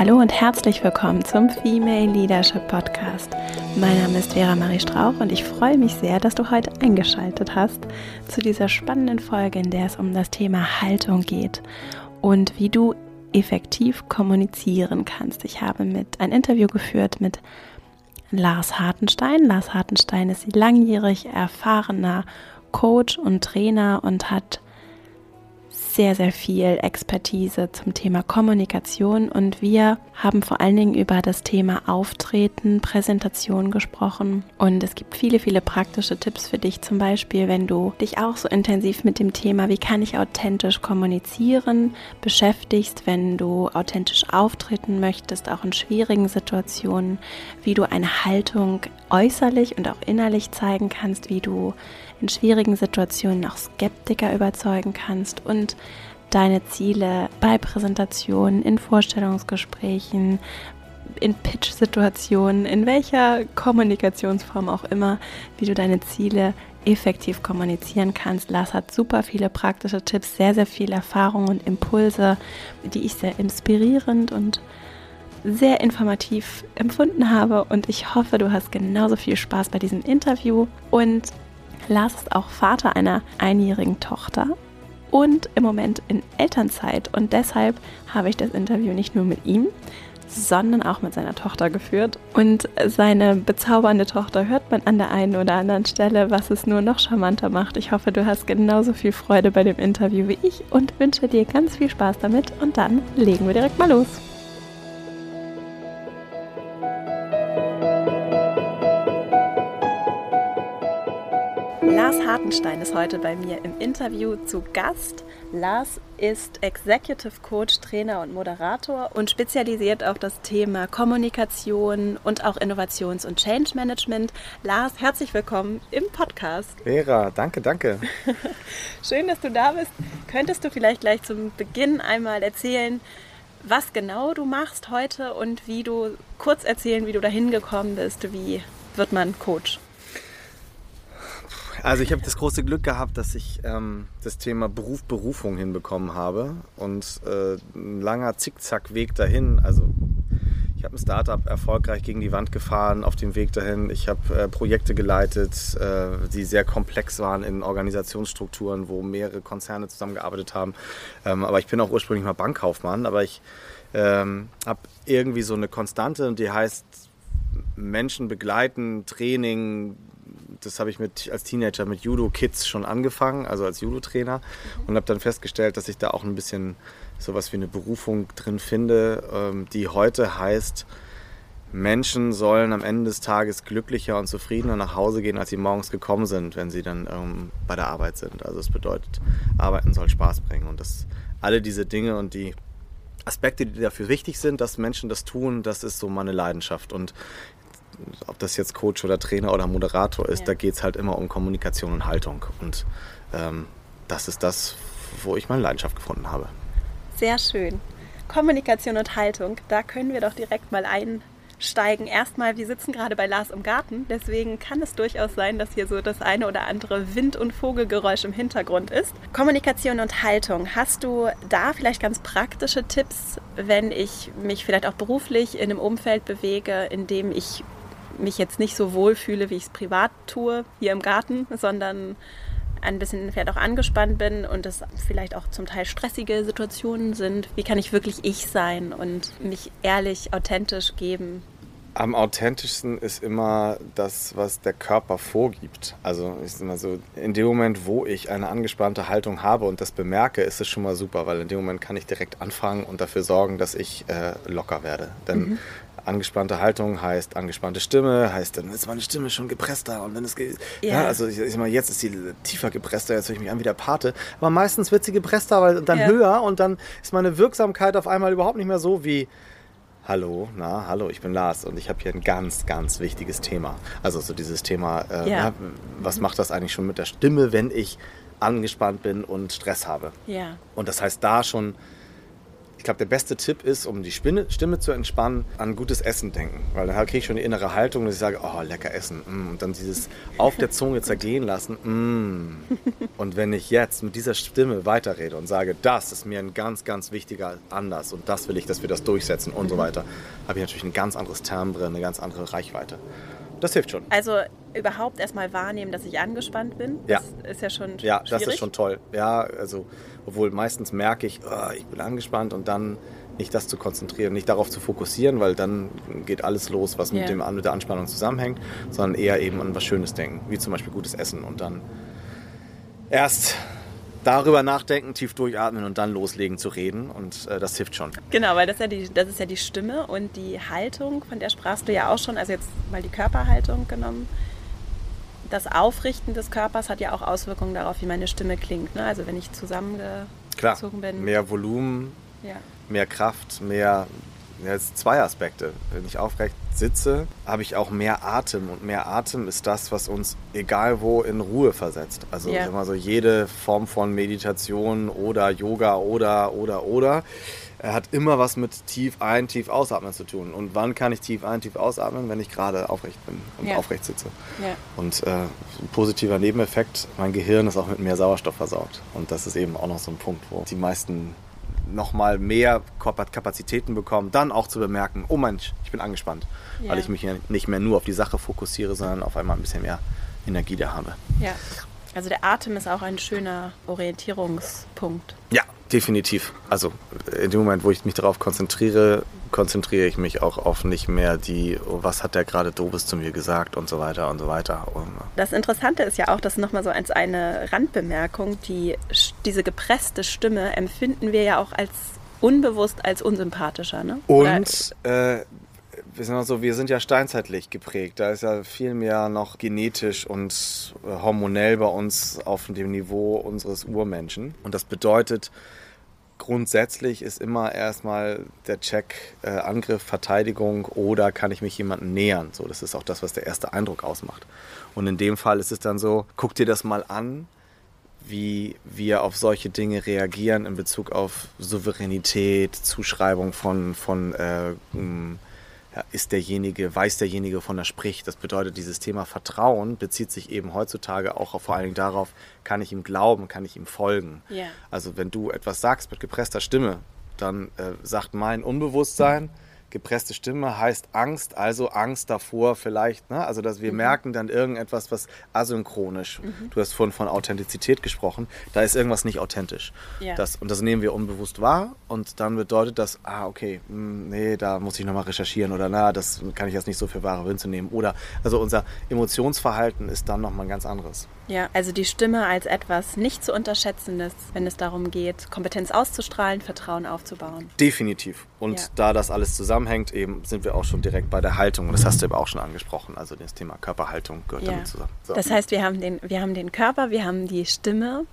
Hallo und herzlich willkommen zum Female Leadership Podcast. Mein Name ist Vera Marie Strauch und ich freue mich sehr, dass du heute eingeschaltet hast zu dieser spannenden Folge, in der es um das Thema Haltung geht und wie du effektiv kommunizieren kannst. Ich habe mit ein Interview geführt mit Lars Hartenstein. Lars Hartenstein ist langjährig erfahrener Coach und Trainer und hat sehr, sehr viel Expertise zum Thema Kommunikation und wir haben vor allen Dingen über das Thema Auftreten, Präsentation gesprochen. Und es gibt viele, viele praktische Tipps für dich, zum Beispiel, wenn du dich auch so intensiv mit dem Thema, wie kann ich authentisch kommunizieren, beschäftigst, wenn du authentisch auftreten möchtest, auch in schwierigen Situationen, wie du eine Haltung äußerlich und auch innerlich zeigen kannst, wie du in schwierigen Situationen auch Skeptiker überzeugen kannst und deine Ziele bei Präsentationen, in Vorstellungsgesprächen, in Pitch-Situationen, in welcher Kommunikationsform auch immer, wie du deine Ziele effektiv kommunizieren kannst. Lars hat super viele praktische Tipps, sehr, sehr viel Erfahrung und Impulse, die ich sehr inspirierend und sehr informativ empfunden habe und ich hoffe, du hast genauso viel Spaß bei diesem Interview und Lars ist auch Vater einer einjährigen Tochter und im Moment in Elternzeit. Und deshalb habe ich das Interview nicht nur mit ihm, sondern auch mit seiner Tochter geführt. Und seine bezaubernde Tochter hört man an der einen oder anderen Stelle, was es nur noch charmanter macht. Ich hoffe, du hast genauso viel Freude bei dem Interview wie ich und wünsche dir ganz viel Spaß damit. Und dann legen wir direkt mal los. Lars Hartenstein ist heute bei mir im Interview zu Gast. Lars ist Executive Coach, Trainer und Moderator und spezialisiert auf das Thema Kommunikation und auch Innovations- und Change Management. Lars, herzlich willkommen im Podcast. Vera, danke, danke. Schön, dass du da bist. Könntest du vielleicht gleich zum Beginn einmal erzählen, was genau du machst heute und wie du kurz erzählen, wie du dahin gekommen bist, wie wird man Coach? Also ich habe das große Glück gehabt, dass ich ähm, das Thema Beruf, Berufung hinbekommen habe und äh, ein langer Zickzackweg dahin. Also ich habe ein Startup erfolgreich gegen die Wand gefahren auf dem Weg dahin. Ich habe äh, Projekte geleitet, äh, die sehr komplex waren in Organisationsstrukturen, wo mehrere Konzerne zusammengearbeitet haben. Ähm, aber ich bin auch ursprünglich mal Bankkaufmann, aber ich ähm, habe irgendwie so eine Konstante und die heißt Menschen begleiten, Training, das habe ich mit, als Teenager mit Judo-Kids schon angefangen, also als Judo-Trainer und habe dann festgestellt, dass ich da auch ein bisschen sowas wie eine Berufung drin finde, ähm, die heute heißt, Menschen sollen am Ende des Tages glücklicher und zufriedener nach Hause gehen, als sie morgens gekommen sind, wenn sie dann ähm, bei der Arbeit sind. Also es bedeutet, Arbeiten soll Spaß bringen und das alle diese Dinge und die Aspekte, die dafür wichtig sind, dass Menschen das tun, das ist so meine Leidenschaft. Und ob das jetzt Coach oder Trainer oder Moderator ist, ja. da geht es halt immer um Kommunikation und Haltung. Und ähm, das ist das, wo ich meine Leidenschaft gefunden habe. Sehr schön. Kommunikation und Haltung, da können wir doch direkt mal einsteigen. Erstmal, wir sitzen gerade bei Lars im Garten, deswegen kann es durchaus sein, dass hier so das eine oder andere Wind- und Vogelgeräusch im Hintergrund ist. Kommunikation und Haltung, hast du da vielleicht ganz praktische Tipps, wenn ich mich vielleicht auch beruflich in einem Umfeld bewege, in dem ich mich jetzt nicht so wohl fühle, wie ich es privat tue, hier im Garten, sondern ein bisschen vielleicht auch angespannt bin und es vielleicht auch zum Teil stressige Situationen sind. Wie kann ich wirklich ich sein und mich ehrlich, authentisch geben? Am authentischsten ist immer das, was der Körper vorgibt. Also ist immer so, in dem Moment, wo ich eine angespannte Haltung habe und das bemerke, ist es schon mal super, weil in dem Moment kann ich direkt anfangen und dafür sorgen, dass ich äh, locker werde. Denn mhm angespannte Haltung heißt angespannte Stimme, heißt dann ist meine Stimme schon gepresster und wenn es geht, ja. ja. also ich, ich meine, jetzt ist sie tiefer gepresster, jetzt höre ich mich an wie der Pate, aber meistens wird sie gepresster, weil dann ja. höher und dann ist meine Wirksamkeit auf einmal überhaupt nicht mehr so wie Hallo, na, hallo, ich bin Lars und ich habe hier ein ganz, ganz wichtiges Thema. Also so dieses Thema, äh, ja. was macht das eigentlich schon mit der Stimme, wenn ich angespannt bin und Stress habe? Ja. Und das heißt da schon Ich glaube, der beste Tipp ist, um die Stimme, Stimme zu entspannen, an gutes Essen denken. Weil dann kriege ich schon die innere Haltung, dass ich sage, oh, lecker essen. Mm. Und dann dieses auf der Zunge zergehen lassen. Mm. Und wenn ich jetzt mit dieser Stimme weiterrede und sage, das ist mir ein ganz, ganz wichtiger Anlass und das will ich, dass wir das durchsetzen und so weiter, habe ich natürlich ein ganz anderes Timbre, eine ganz andere Reichweite. Das hilft schon. Also überhaupt erstmal wahrnehmen, dass ich angespannt bin. Ja. Das ist ja schon Ja, das schwierig. ist schon toll. Ja, also, obwohl meistens merke ich, oh, ich bin angespannt und dann nicht das zu konzentrieren, nicht darauf zu fokussieren, weil dann geht alles los, was mit, Ja. dem, mit der Anspannung zusammenhängt, sondern eher eben an was Schönes denken, wie zum Beispiel gutes Essen und dann erst darüber nachdenken, tief durchatmen und dann loslegen zu reden und äh, das hilft schon. Genau, weil das ist, ja die, das ist ja die Stimme und die Haltung, von der sprachst du ja auch schon, also jetzt mal die Körperhaltung genommen. Das Aufrichten des Körpers hat ja auch Auswirkungen darauf, wie meine Stimme klingt. Ne? Also wenn ich zusammengezogen bin. mehr Volumen, Ja. mehr Kraft, mehr. Ja, sind zwei Aspekte. Wenn ich aufrecht sitze, habe ich auch mehr Atem. Und mehr Atem ist das, was uns egal wo in Ruhe versetzt. Also Ja. immer so jede Form von Meditation oder Yoga oder oder oder er hat immer was mit tief ein, tief ausatmen zu tun. Und wann kann ich tief ein, tief ausatmen, wenn ich gerade aufrecht bin und Ja. aufrecht sitze? Ja. Und äh, ein positiver Nebeneffekt, mein Gehirn ist auch mit mehr Sauerstoff versorgt. Und das ist eben auch noch so ein Punkt, wo die meisten nochmal mehr Kap- Kapazitäten bekommen, dann auch zu bemerken, oh Mensch, ich bin angespannt, Ja. weil ich mich nicht mehr nur auf die Sache fokussiere, sondern auf einmal ein bisschen mehr Energie da habe. ja. Also der Atem ist auch ein schöner Orientierungspunkt. Ja, definitiv. Also in dem Moment, wo ich mich darauf konzentriere, konzentriere ich mich auch auf nicht mehr die, oh, was hat der gerade Dobes zu mir gesagt und so weiter und so weiter. Und, Das Interessante ist ja auch, dass nochmal so als eine Randbemerkung, die, diese gepresste Stimme empfinden wir ja auch als unbewusst als unsympathischer. Ne? Und äh, wir sind, also, wir sind ja steinzeitlich geprägt. Da ist ja viel mehr noch genetisch und äh, hormonell bei uns auf dem Niveau unseres Urmenschen. Und das bedeutet, grundsätzlich ist immer erstmal der Check äh, Angriff, Verteidigung oder kann ich mich jemandem nähern. So, das ist auch das, was der erste Eindruck ausmacht. Und in dem Fall ist es dann so, guck dir das mal an, wie wir auf solche Dinge reagieren in Bezug auf Souveränität, Zuschreibung von, von äh, ja, ist derjenige, weiß derjenige, wovon er spricht. Das bedeutet, dieses Thema Vertrauen bezieht sich eben heutzutage auch auf, vor allen Dingen darauf, kann ich ihm glauben, kann ich ihm folgen. Ja. Also wenn du etwas sagst mit gepresster Stimme, dann äh, sagt mein Unbewusstsein, gepresste Stimme heißt Angst, also Angst davor vielleicht, ne? also dass Mhm. wir merken dann irgendetwas, was asynchronisch, du hast vorhin von Authentizität gesprochen, da ist irgendwas nicht authentisch. Ja. Das, und das nehmen wir unbewusst wahr und dann bedeutet das, ah okay, hm, nee, da muss ich nochmal recherchieren oder na, das kann ich jetzt nicht so für wahre Münze nehmen. Oder, also unser Emotionsverhalten ist dann nochmal ein ganz anderes. Ja, also die Stimme als etwas nicht zu unterschätzendes, wenn es darum geht, Kompetenz auszustrahlen, Vertrauen aufzubauen. Definitiv. Und Ja. da das alles zusammenhängt, eben sind wir auch schon direkt bei der Haltung. Und das hast du eben auch schon angesprochen. Also das Thema Körperhaltung gehört Ja. damit zusammen. So. Das heißt, wir haben, den, wir haben den Körper, wir haben die Stimme,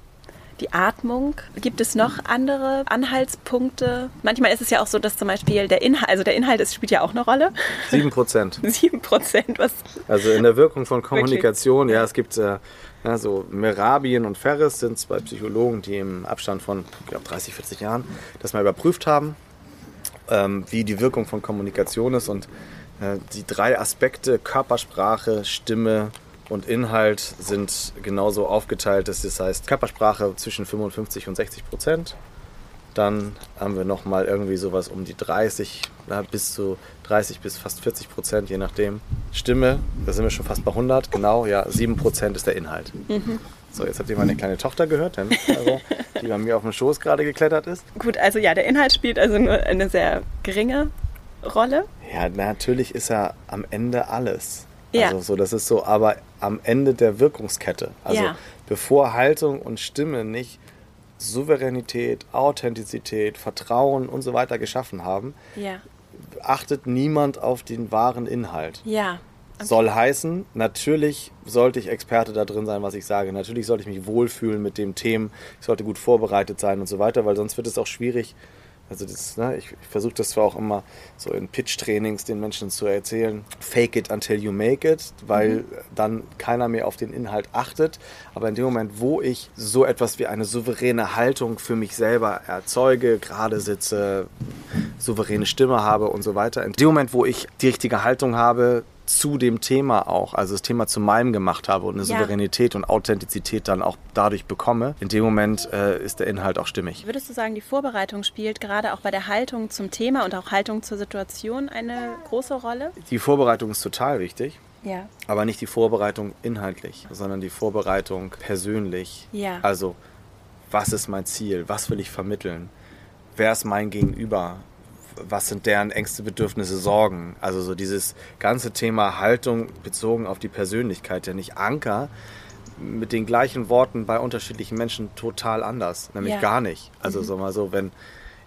die Atmung. Gibt es noch andere Anhaltspunkte? Manchmal ist es ja auch so, dass zum Beispiel der Inhalt, also der Inhalt ist, spielt ja auch eine Rolle. Sieben Prozent. Sieben Prozent, was Also in der Wirkung von Kommunikation, ja, es gibt äh, ja, so Merabien und Ferris sind zwei Psychologen, die im Abstand von, ich glaube, 30, 40 Jahren das mal überprüft haben, ähm, wie die Wirkung von Kommunikation ist und äh, die drei Aspekte Körpersprache, Stimme und Inhalt sind genauso aufgeteilt. Das heißt, Körpersprache zwischen 55 und 60 Prozent. Dann haben wir nochmal irgendwie sowas um die 30, na, bis zu 30 bis fast 40 Prozent, je nachdem. Stimme, da sind wir schon fast bei 100, genau, ja, 7 Prozent ist der Inhalt. So, jetzt habt ihr meine kleine Tochter gehört, denn, also, die bei mir auf dem Schoß gerade geklettert ist. gut, also ja, der Inhalt spielt also nur eine sehr geringe Rolle. Ja, natürlich ist er am Ende alles. Ja. Also so, das ist so, aber am Ende der Wirkungskette. Also Ja. bevor Haltung und Stimme nicht Souveränität, Authentizität, Vertrauen und so weiter geschaffen haben, Ja. Achtet niemand auf den wahren Inhalt. Ja. Soll heißen, natürlich sollte ich Experte da drin sein, was ich sage. Natürlich sollte ich mich wohlfühlen mit dem Themen. Ich sollte gut vorbereitet sein und so weiter, weil sonst wird es auch schwierig, Also das, ne, ich, ich versuche das zwar auch immer so in Pitch-Trainings den Menschen zu erzählen, fake it until you make it, weil mhm. dann keiner mehr auf den Inhalt achtet. Aber in dem Moment, wo ich so etwas wie eine souveräne Haltung für mich selber erzeuge, gerade sitze, souveräne Stimme habe und so weiter, in dem Moment, wo ich die richtige Haltung habe, zu dem Thema auch, also das Thema zu meinem gemacht habe und eine ja. Souveränität und Authentizität dann auch dadurch bekomme, in dem Moment äh, ist der Inhalt auch stimmig. Würdest du sagen, die Vorbereitung spielt gerade auch bei der Haltung zum Thema und auch Haltung zur Situation eine große Rolle? Die Vorbereitung ist total wichtig. Ja. Aber nicht die Vorbereitung inhaltlich, sondern die Vorbereitung persönlich. Ja. Also, was ist mein Ziel? Was will ich vermitteln? Wer ist mein Gegenüber? Was sind deren Ängste, Bedürfnisse, Sorgen. Also so dieses ganze Thema Haltung bezogen auf die Persönlichkeit, denn ich anker mit den gleichen Worten bei unterschiedlichen Menschen total anders, nämlich ja. gar nicht. Also mhm. so mal so, wenn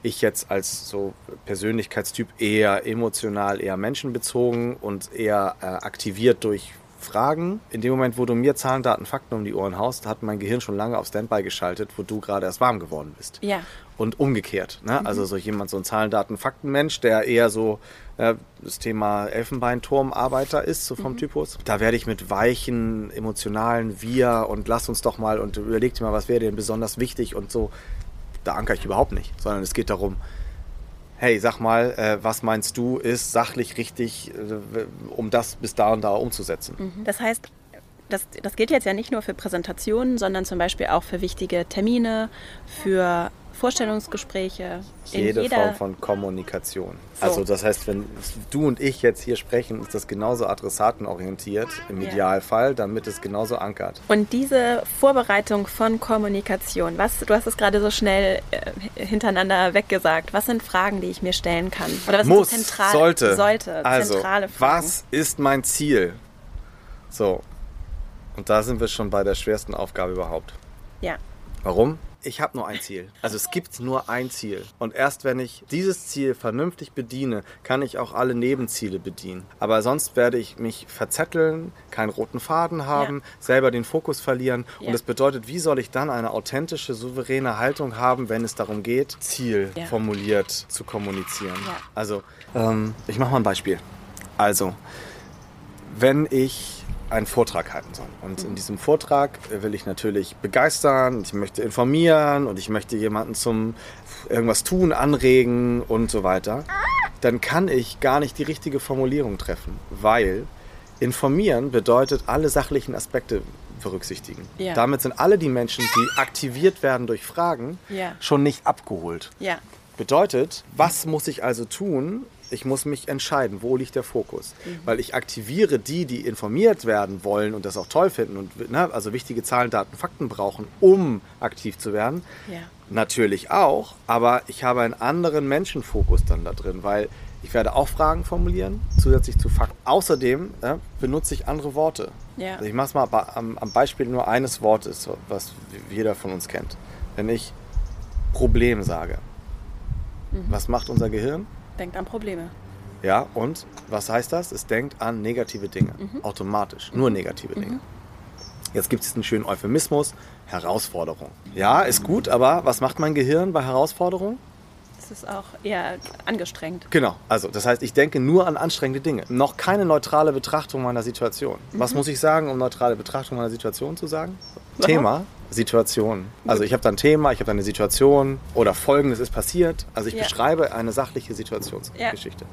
ich jetzt als so Persönlichkeitstyp eher emotional, eher menschenbezogen und eher äh, aktiviert durch Fragen. In dem Moment, wo du mir Zahlen, Daten, Fakten um die Ohren haust, hat mein Gehirn schon lange auf Standby geschaltet, wo du gerade erst warm geworden bist. Ja. Und umgekehrt. Ne? Mhm. Also so jemand, so ein Zahlen, Daten, Fakten-Mensch, der eher so äh, das Thema Elfenbeinturmarbeiter ist, so vom mhm. Typus. Da werde ich mit weichen, emotionalen Wir und lass uns doch mal und überleg dir mal, was wäre denn besonders wichtig und so. Da ankere ich überhaupt nicht, sondern es geht darum, hey, sag mal, äh, was meinst du, ist sachlich richtig, äh, um das bis da und da umzusetzen. Mhm. Das heißt, das, das gilt jetzt ja nicht nur für Präsentationen, sondern zum Beispiel auch für wichtige Termine, für Vorstellungsgespräche. Jede Form von Kommunikation. So. Also das heißt, wenn du und ich jetzt hier sprechen, ist das genauso adressatenorientiert im Idealfall, damit es genauso ankert. Und diese Vorbereitung von Kommunikation, was, du hast es gerade so schnell äh, hintereinander weggesagt, was sind Fragen, die ich mir stellen kann? Oder was Muss, sind zentral, sollte, sollte also, zentrale Fragen? Was ist mein Ziel? So, und da sind wir schon bei der schwersten Aufgabe überhaupt. Ja. Warum? Ich habe nur ein Ziel. Also es gibt nur ein Ziel. Und erst wenn ich dieses Ziel vernünftig bediene, kann ich auch alle Nebenziele bedienen. Aber sonst werde ich mich verzetteln, keinen roten Faden haben, ja. selber den Fokus verlieren. Ja. Und das bedeutet, wie soll ich dann eine authentische, souveräne Haltung haben, wenn es darum geht, Ziel ja. formuliert zu kommunizieren. Also ähm, ich mache mal ein Beispiel. Also, wenn ich einen Vortrag halten soll. Und in diesem Vortrag will ich natürlich begeistern, ich möchte informieren und ich möchte jemanden zum irgendwas tun, anregen und so weiter. Dann kann ich gar nicht die richtige Formulierung treffen, weil informieren bedeutet alle sachlichen Aspekte berücksichtigen. Ja. Damit sind alle die Menschen, die aktiviert werden durch Fragen, ja. schon nicht abgeholt. Ja. Bedeutet, was muss ich also tun, ich muss mich entscheiden, wo liegt der Fokus. Mhm. Weil ich aktiviere die, die informiert werden wollen und das auch toll finden und ne, also wichtige Zahlen, Daten, Fakten brauchen, um aktiv zu werden. Ja. Natürlich auch, aber ich habe einen anderen Menschenfokus dann da drin, weil ich werde auch Fragen formulieren, zusätzlich zu Fakten. Außerdem äh, benutze ich andere Worte. Ja. Also ich mache es mal am, am Beispiel nur eines Wortes, was jeder von uns kennt. Wenn ich Problem sage, mhm. was macht unser Gehirn? Denkt an Probleme. Ja, und was heißt das? Es denkt an negative Dinge. Mhm. Automatisch. Nur negative Dinge. Mhm. Jetzt gibt es einen schönen Euphemismus. Herausforderung. Ja, ist gut, aber was macht mein Gehirn bei Herausforderung? Es ist auch eher angestrengt. Genau, also das heißt, ich denke nur an anstrengende Dinge. Noch keine neutrale Betrachtung meiner Situation. Mhm. Was muss ich sagen, um neutrale Betrachtung meiner Situation zu sagen? Warum? Thema, Situation. Also ich habe dann ein Thema, ich habe dann eine Situation oder Folgendes ist passiert. Also ich ja. beschreibe eine sachliche Situationsgeschichte. Ja.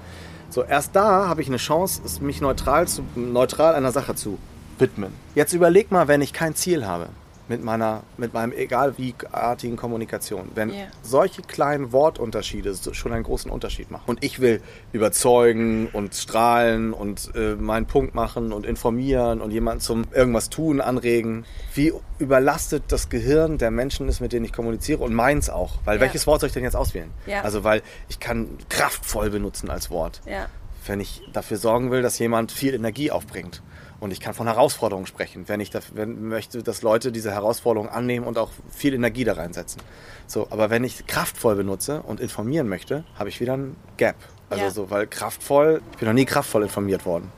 So, erst da habe ich eine Chance, mich neutral, zu, neutral einer Sache zu widmen. Jetzt überleg mal, wenn ich kein Ziel habe mit meiner, mit meinem egal wie artigen Kommunikation. Wenn yeah. solche kleinen Wortunterschiede schon einen großen Unterschied machen. Und ich will überzeugen und strahlen und äh, meinen Punkt machen und informieren und jemanden zum irgendwas tun, anregen. Wie überlastet das Gehirn der Menschen ist, mit denen ich kommuniziere und meins auch. Weil yeah. welches Wort soll ich denn jetzt auswählen? Yeah. Also weil ich kann kraftvoll benutzen als Wort. Wenn ich dafür sorgen will, dass jemand viel Energie aufbringt. Und ich kann von Herausforderungen sprechen, wenn ich dafür, wenn möchte, dass Leute diese Herausforderungen annehmen und auch viel Energie da reinsetzen. So, aber wenn ich kraftvoll benutze und informieren möchte, habe ich wieder ein Gap. Also ja. so, weil kraftvoll, ich bin noch nie kraftvoll informiert worden.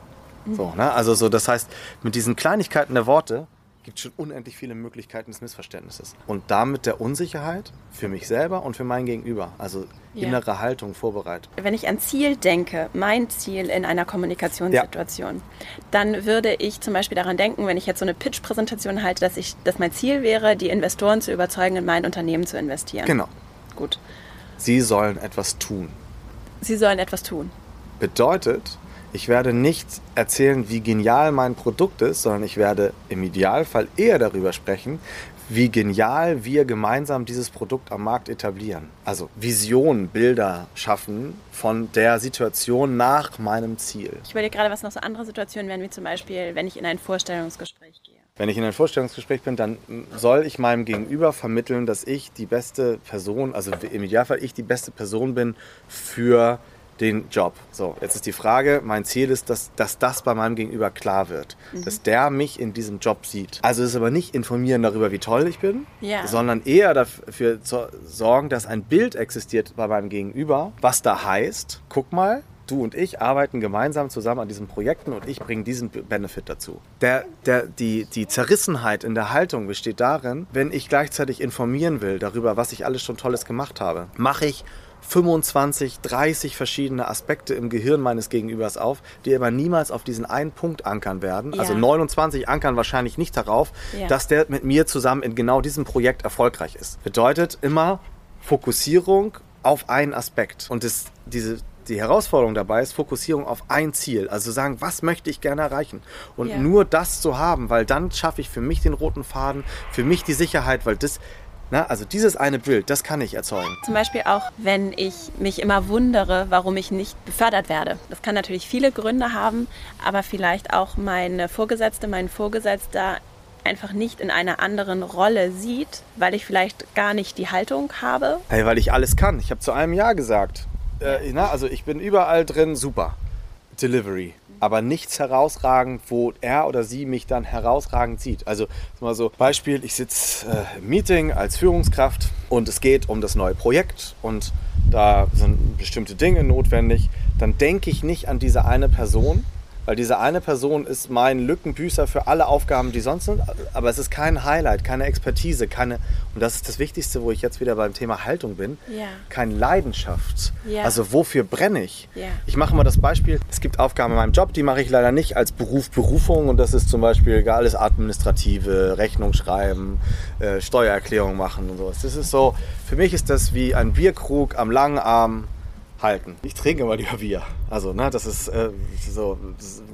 Mhm. So, ne? Also so, das heißt, mit diesen Kleinigkeiten der Worte gibt schon unendlich viele Möglichkeiten des Missverständnisses. Und damit der Unsicherheit für mich selber und für mein Gegenüber. Also Ja. innere Haltung vorbereitet. Wenn ich an Ziel denke, mein Ziel in einer Kommunikationssituation, dann würde ich zum Beispiel daran denken, wenn ich jetzt so eine Pitch-Präsentation halte, dass, ich, dass mein Ziel wäre, die Investoren zu überzeugen, in mein Unternehmen zu investieren. Genau. Gut. Sie sollen etwas tun. Sie sollen etwas tun. Bedeutet, ich werde nicht erzählen, wie genial mein Produkt ist, sondern ich werde im Idealfall eher darüber sprechen, wie genial wir gemeinsam dieses Produkt am Markt etablieren. Also Visionen, Bilder schaffen von der Situation nach meinem Ziel. Ich überlege gerade, was noch so andere Situationen wären, wie zum Beispiel, wenn ich in ein Vorstellungsgespräch gehe. Wenn ich in einem Vorstellungsgespräch bin, dann soll ich meinem Gegenüber vermitteln, dass ich die beste Person, also im Idealfall ich die beste Person bin für den Job. So, jetzt ist die Frage, mein Ziel ist, dass, dass das bei meinem Gegenüber klar wird, dass der mich in diesem Job sieht. Also es ist aber nicht informieren darüber, wie toll ich bin, Ja. sondern eher dafür zu sorgen, dass ein Bild existiert bei meinem Gegenüber, was da heißt, guck mal, du und ich arbeiten gemeinsam zusammen an diesen Projekten und ich bringe diesen Benefit dazu. Der, der, die, die Zerrissenheit in der Haltung besteht darin, wenn ich gleichzeitig informieren will darüber, was ich alles schon Tolles gemacht habe, mache ich 25, 30 verschiedene Aspekte im Gehirn meines Gegenübers auf, die aber niemals auf diesen einen Punkt ankern werden. Also Ja. 29 ankern wahrscheinlich nicht darauf, Ja. dass der mit mir zusammen in genau diesem Projekt erfolgreich ist. Bedeutet immer Fokussierung auf einen Aspekt. Und das, diese, die Herausforderung dabei ist Fokussierung auf ein Ziel. Also sagen, was möchte ich gerne erreichen? Und Ja. nur das zu haben, weil dann schaffe ich für mich den roten Faden, für mich die Sicherheit, weil das, na, also dieses eine Bild, das kann ich erzeugen. Zum Beispiel auch, wenn ich mich immer wundere, warum ich nicht befördert werde. Das kann natürlich viele Gründe haben, aber vielleicht auch meine Vorgesetzte, mein Vorgesetzter einfach nicht in einer anderen Rolle sieht, weil ich vielleicht gar nicht die Haltung habe. Hey, weil ich alles kann. Ich habe zu einem Ja gesagt. Äh, na, also ich bin überall drin, super. Delivery. Aber nichts herausragend, wo er oder sie mich dann herausragend sieht. Also mal so Beispiel, ich sitze äh, im Meeting als Führungskraft und es geht um das neue Projekt und da sind bestimmte Dinge notwendig. Dann denke ich nicht an diese eine Person, weil diese eine Person ist mein Lückenbüßer für alle Aufgaben, die sonst sind. Aber es ist kein Highlight, keine Expertise, keine, und das ist das Wichtigste, wo ich jetzt wieder beim Thema Haltung bin, Ja. keine Leidenschaft. Ja. Also wofür brenne ich? Ja. Ich mache mal das Beispiel, es gibt Aufgaben in meinem Job, die mache ich leider nicht als Beruf, Berufung. Und das ist zum Beispiel alles Administrative, Rechnung schreiben, äh, Steuererklärung machen und sowas. Das ist so, für mich ist das wie ein Bierkrug am langen Arm halten. Ich trinke immer lieber Bier. Also, ne, das ist äh, so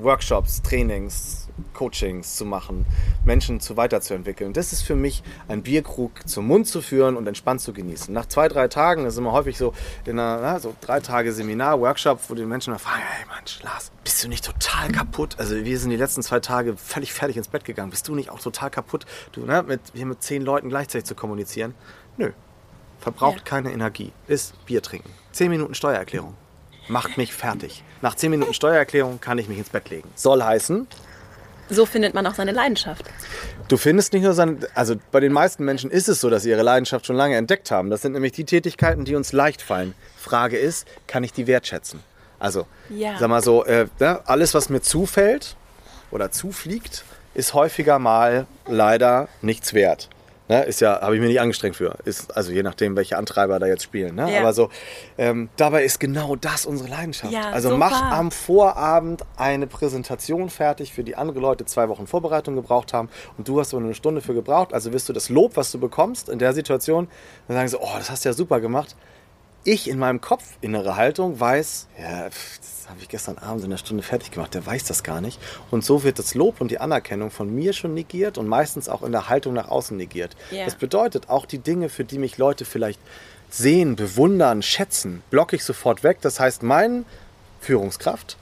Workshops, Trainings, Coachings zu machen, Menschen zu weiterzuentwickeln. Das ist für mich ein Bierkrug zum Mund zu führen und entspannt zu genießen. Nach zwei, drei Tagen, das ist immer häufig so in einer, na, so drei Tage Seminar, Workshop, wo die Menschen dann fragen, hey Mensch, Lars, bist du nicht total kaputt? Also wir sind die letzten zwei Tage völlig fertig ins Bett gegangen. Bist du nicht auch total kaputt, du, ne, mit, hier mit zehn Leuten gleichzeitig zu kommunizieren? Nö, verbraucht Ja. keine Energie, ist Bier trinken. Zehn Minuten Steuererklärung. Macht mich fertig. Nach zehn Minuten Steuererklärung kann ich mich ins Bett legen. Soll heißen, So findet man auch seine Leidenschaft. du findest nicht nur sein, also bei den meisten Menschen ist es so, dass sie ihre Leidenschaft schon lange entdeckt haben. Das sind nämlich die Tätigkeiten, die uns leicht fallen. Frage ist, kann ich die wertschätzen? Also, Ja. sag mal so, äh, ne, alles, was mir zufällt oder zufliegt, ist häufiger mal leider nichts wert. Ne, ist ja, habe ich mir nicht angestrengt für. Ist, also je nachdem, welche Antreiber da jetzt spielen. Ne? Ja. Aber so, ähm, dabei ist genau das unsere Leidenschaft. Ja, also so mach am Vorabend eine Präsentation fertig, für die andere Leute zwei Wochen Vorbereitung gebraucht haben und du hast so eine Stunde für gebraucht. Also wirst du das Lob, was du bekommst in der Situation, dann sagen sie, oh, das hast du ja super gemacht. Ich in meinem Kopf, innere Haltung, weiß, ja, das habe ich gestern Abend in einer Stunde fertig gemacht, der weiß das gar nicht. Und so wird das Lob und die Anerkennung von mir schon negiert und meistens auch in der Haltung nach außen negiert. Ja. Das bedeutet, auch die Dinge, für die mich Leute vielleicht sehen, bewundern, schätzen, blocke ich sofort weg. Das heißt, mein Führungskraft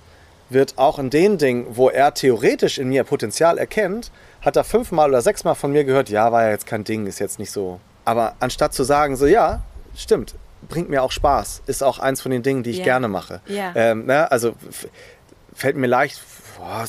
wird auch in den Dingen, wo er theoretisch in mir Potenzial erkennt, hat er fünfmal oder sechsmal von mir gehört, ja, war ja jetzt kein Ding, ist jetzt nicht so. Aber anstatt zu sagen, so ja, stimmt, bringt mir auch Spaß, ist auch eins von den Dingen, die ich Ja. gerne mache. Ja. Ähm, ne, also fällt mir leicht, boah,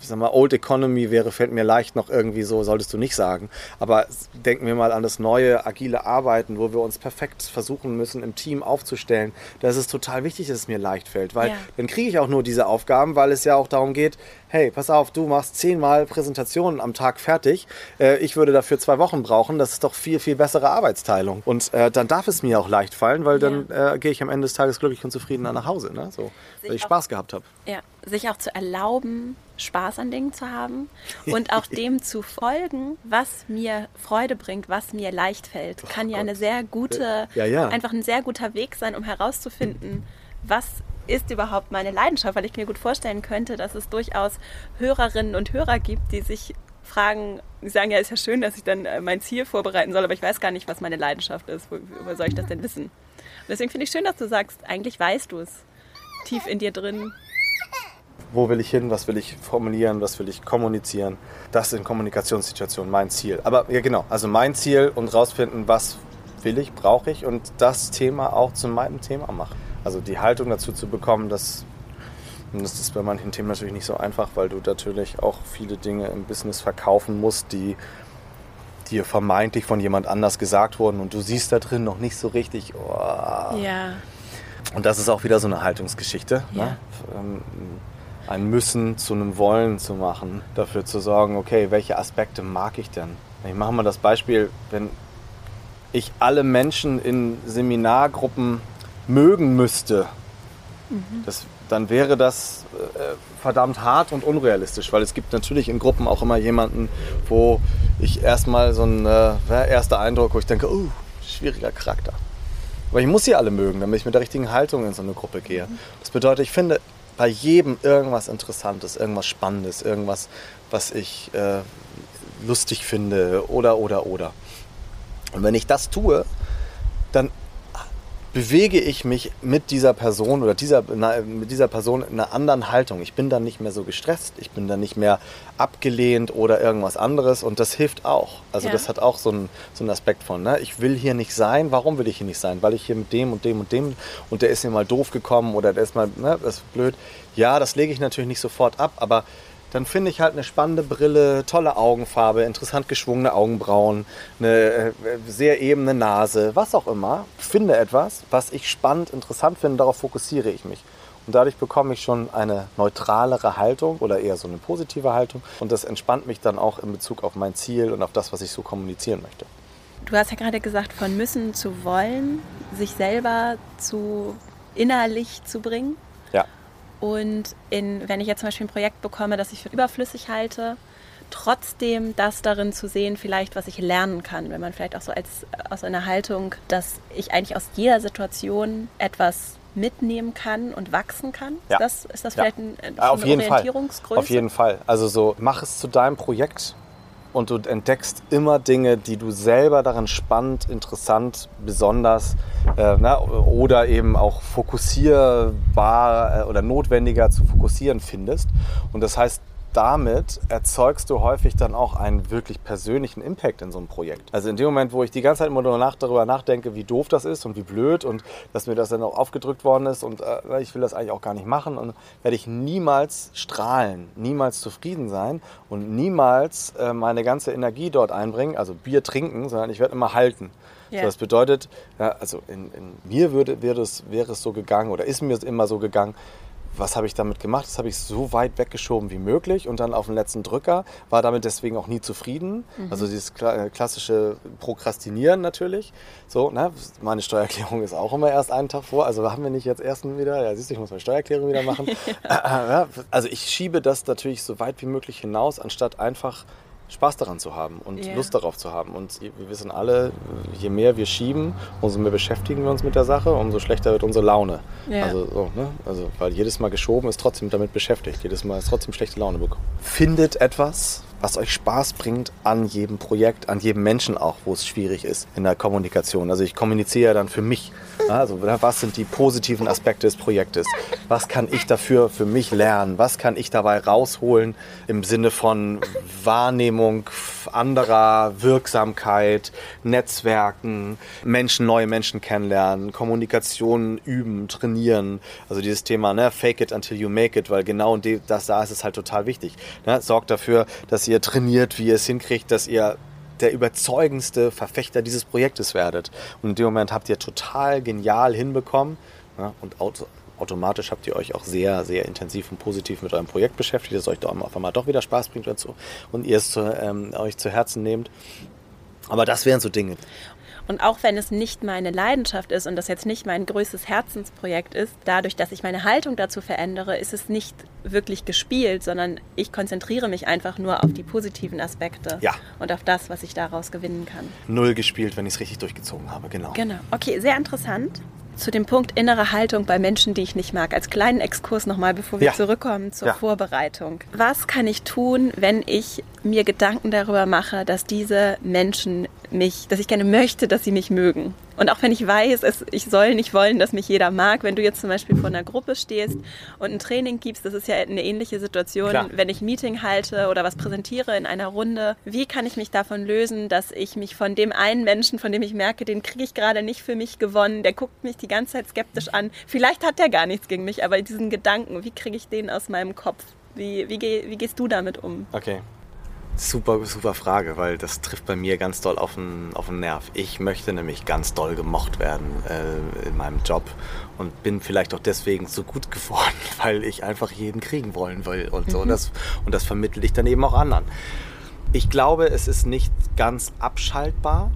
sag mal, Old Economy wäre, fällt mir leicht noch irgendwie so, solltest du nicht sagen. Aber denken wir mal an das neue, agile Arbeiten, wo wir uns perfekt versuchen müssen, im Team aufzustellen. Da ist total wichtig, dass es mir leicht fällt, weil ja. dann kriege ich auch nur diese Aufgaben, weil es ja auch darum geht, hey, pass auf, du machst zehnmal Präsentationen am Tag fertig. Äh, ich würde dafür zwei Wochen brauchen. Das ist doch viel, viel bessere Arbeitsteilung. Und äh, dann darf es mir auch leicht fallen, weil dann äh, gehe ich am Ende des Tages glücklich und zufrieden nach Hause. Ne? So, weil ich Spaß gehabt habe. Ja, sich auch zu erlauben, Spaß an Dingen zu haben und auch dem zu folgen, was mir Freude bringt, was mir leicht fällt, kann oh ja Gott. eine sehr gute, ja, ja. einfach ein sehr guter Weg sein, um herauszufinden, was ist überhaupt meine Leidenschaft, weil ich mir gut vorstellen könnte, dass es durchaus Hörerinnen und Hörer gibt, die sich fragen, die sagen, ja, ist ja schön, dass ich dann äh, mein Ziel vorbereiten soll, aber ich weiß gar nicht, was meine Leidenschaft ist. Woher soll ich das denn wissen? Und deswegen finde ich schön, dass du sagst, eigentlich weißt du es tief in dir drin. Wo will ich hin? Was will ich formulieren? Was will ich kommunizieren? Das in Kommunikationssituationen mein Ziel. Aber ja, genau. Also mein Ziel und rausfinden, was will ich, brauche ich und das Thema auch zu meinem Thema machen. Also die Haltung dazu zu bekommen, dass das ist bei manchen Themen natürlich nicht so einfach, weil du natürlich auch viele Dinge im Business verkaufen musst, die dir vermeintlich von jemand anders gesagt wurden und du siehst da drin noch nicht so richtig. Oh. Ja. Und das ist auch wieder so eine Haltungsgeschichte. Ne? Ja. Ne? Ein Müssen zu einem Wollen zu machen, dafür zu sorgen, okay, welche Aspekte mag ich denn? Ich mache mal das Beispiel, wenn ich alle Menschen in Seminargruppen mögen müsste, mhm. das, dann wäre das äh, verdammt hart und unrealistisch, weil es gibt natürlich in Gruppen auch immer jemanden, wo ich erstmal so ein äh, erster Eindruck, wo ich denke, oh, schwieriger Charakter. Aber ich muss sie alle mögen, damit ich mit der richtigen Haltung in so eine Gruppe gehe. Das bedeutet, ich finde bei jedem irgendwas Interessantes, irgendwas Spannendes, irgendwas, was ich äh, lustig finde oder, oder, oder. Und wenn ich das tue, dann bewege ich mich mit dieser Person oder dieser, mit dieser Person in einer anderen Haltung. Ich bin dann nicht mehr so gestresst, ich bin dann nicht mehr abgelehnt oder irgendwas anderes und das hilft auch. Also ja. das hat auch so einen, so einen Aspekt von, ne? ich will hier nicht sein, warum will ich hier nicht sein? Weil ich hier mit dem und dem und dem und der ist mir mal doof gekommen oder der ist mal, ne, das ist blöd. Ja, das lege ich natürlich nicht sofort ab, aber dann finde ich halt eine spannende Brille, tolle Augenfarbe, interessant geschwungene Augenbrauen, eine äh, sehr ebene Nase, was auch immer. Finde etwas, was ich spannend, interessant finde, darauf fokussiere ich mich. Und dadurch bekomme ich schon eine neutralere Haltung oder eher so eine positive Haltung. Und das entspannt mich dann auch in Bezug auf mein Ziel und auf das, was ich so kommunizieren möchte. Du hast ja gerade gesagt, von müssen zu wollen, sich selber zu innerlich zu bringen. Und in, wenn ich jetzt zum Beispiel ein Projekt bekomme, das ich für überflüssig halte, trotzdem das darin zu sehen, vielleicht was ich lernen kann, wenn man vielleicht auch so als aus einer Haltung, dass ich eigentlich aus jeder Situation etwas mitnehmen kann und wachsen kann. Ja. Ist das, ist das vielleicht ein, eine Auf jeden Orientierungsgröße? Fall. Auf jeden Fall. Also so, mach es zu deinem Projekt und du entdeckst immer Dinge, die du selber daran spannend, interessant, besonders äh, na, oder eben auch fokussierbar äh, oder notwendiger zu fokussieren findest. Und das heißt, damit erzeugst du häufig dann auch einen wirklich persönlichen Impact in so einem Projekt. Also in dem Moment, wo ich die ganze Zeit immer nur darüber nachdenke, wie doof das ist und wie blöd und dass mir das dann auch aufgedrückt worden ist und äh, ich will das eigentlich auch gar nicht machen, und werde ich niemals strahlen, niemals zufrieden sein und niemals äh, meine ganze Energie dort einbringen, also Bier trinken, sondern ich werde immer halten. Yeah. So, das bedeutet, ja, also in, in mir würde, wäre, es, wäre es so gegangen oder ist mir immer so gegangen, was habe ich damit gemacht? Das habe ich so weit weggeschoben wie möglich und dann auf den letzten Drücker, war damit deswegen auch nie zufrieden. Mhm. Also dieses äh, klassische Prokrastinieren natürlich. So, ne? Meine Steuererklärung ist auch immer erst einen Tag vor. Also haben wir nicht jetzt erst wieder, ja siehst du, ich muss meine Steuererklärung wieder machen. ja. Also ich schiebe das natürlich so weit wie möglich hinaus, anstatt einfach Spaß daran zu haben und yeah. Lust darauf zu haben. Und wir wissen alle, je mehr wir schieben, umso mehr beschäftigen wir uns mit der Sache, umso schlechter wird unsere Laune. Yeah. Also, so, ne? also, weil jedes Mal geschoben ist trotzdem damit beschäftigt, jedes Mal ist trotzdem schlechte Laune bekommen. Findet etwas, was euch Spaß bringt an jedem Projekt, an jedem Menschen auch, wo es schwierig ist in der Kommunikation. Also ich kommuniziere ja dann für mich. Also was sind die positiven Aspekte des Projektes? Was kann ich dafür für mich lernen? Was kann ich dabei rausholen im Sinne von Wahrnehmung anderer, Wirksamkeit, Netzwerken, Menschen, neue Menschen kennenlernen, Kommunikation üben, trainieren. Also dieses Thema, ne, fake it until you make it, weil genau das da ist es halt total wichtig. Ne? Sorgt dafür, dass ihr trainiert, wie ihr es hinkriegt, dass ihr der überzeugendste Verfechter dieses Projektes werdet. Und in dem Moment habt ihr total genial hinbekommen ja, und auto, automatisch habt ihr euch auch sehr, sehr intensiv und positiv mit eurem Projekt beschäftigt, dass euch da auf einmal doch wieder Spaß bringt dazu und ihr es zu, ähm, euch zu Herzen nehmt. Aber das wären so Dinge. Und auch wenn es nicht meine Leidenschaft ist und das jetzt nicht mein größtes Herzensprojekt ist, dadurch, dass ich meine Haltung dazu verändere, ist es nicht wirklich gespielt, sondern ich konzentriere mich einfach nur auf die positiven Aspekte ja. und auf das, was ich daraus gewinnen kann. Null gespielt, wenn ich es richtig durchgezogen habe, genau. Genau. Okay, sehr interessant zu dem Punkt innere Haltung bei Menschen, die ich nicht mag. Als kleinen Exkurs nochmal, bevor wir ja. zurückkommen zur ja. Vorbereitung. Was kann ich tun, wenn ich mir Gedanken darüber mache, dass diese Menschen mich, dass ich gerne möchte, dass sie mich mögen? Und auch wenn ich weiß, es, ich soll nicht wollen, dass mich jeder mag, wenn du jetzt zum Beispiel vor einer Gruppe stehst und ein Training gibst, das ist ja eine ähnliche Situation, Klar. wenn ich ein Meeting halte oder was präsentiere in einer Runde. Wie kann ich mich davon lösen, dass ich mich von dem einen Menschen, von dem ich merke, den kriege ich gerade nicht für mich gewonnen, der guckt mich die ganze Zeit skeptisch an. Vielleicht hat der gar nichts gegen mich, aber diesen Gedanken, wie kriege ich den aus meinem Kopf? Wie, wie, geh, wie gehst du damit um? Okay. Super, super Frage, weil das trifft bei mir ganz doll auf den, auf den Nerv. Ich möchte nämlich ganz doll gemocht werden äh, in meinem Job und bin vielleicht auch deswegen so gut geworden, weil ich einfach jeden kriegen wollen will und so. Mhm. Und, das, und das vermittle ich dann eben auch anderen. Ich glaube, es ist nicht ganz abschaltbar.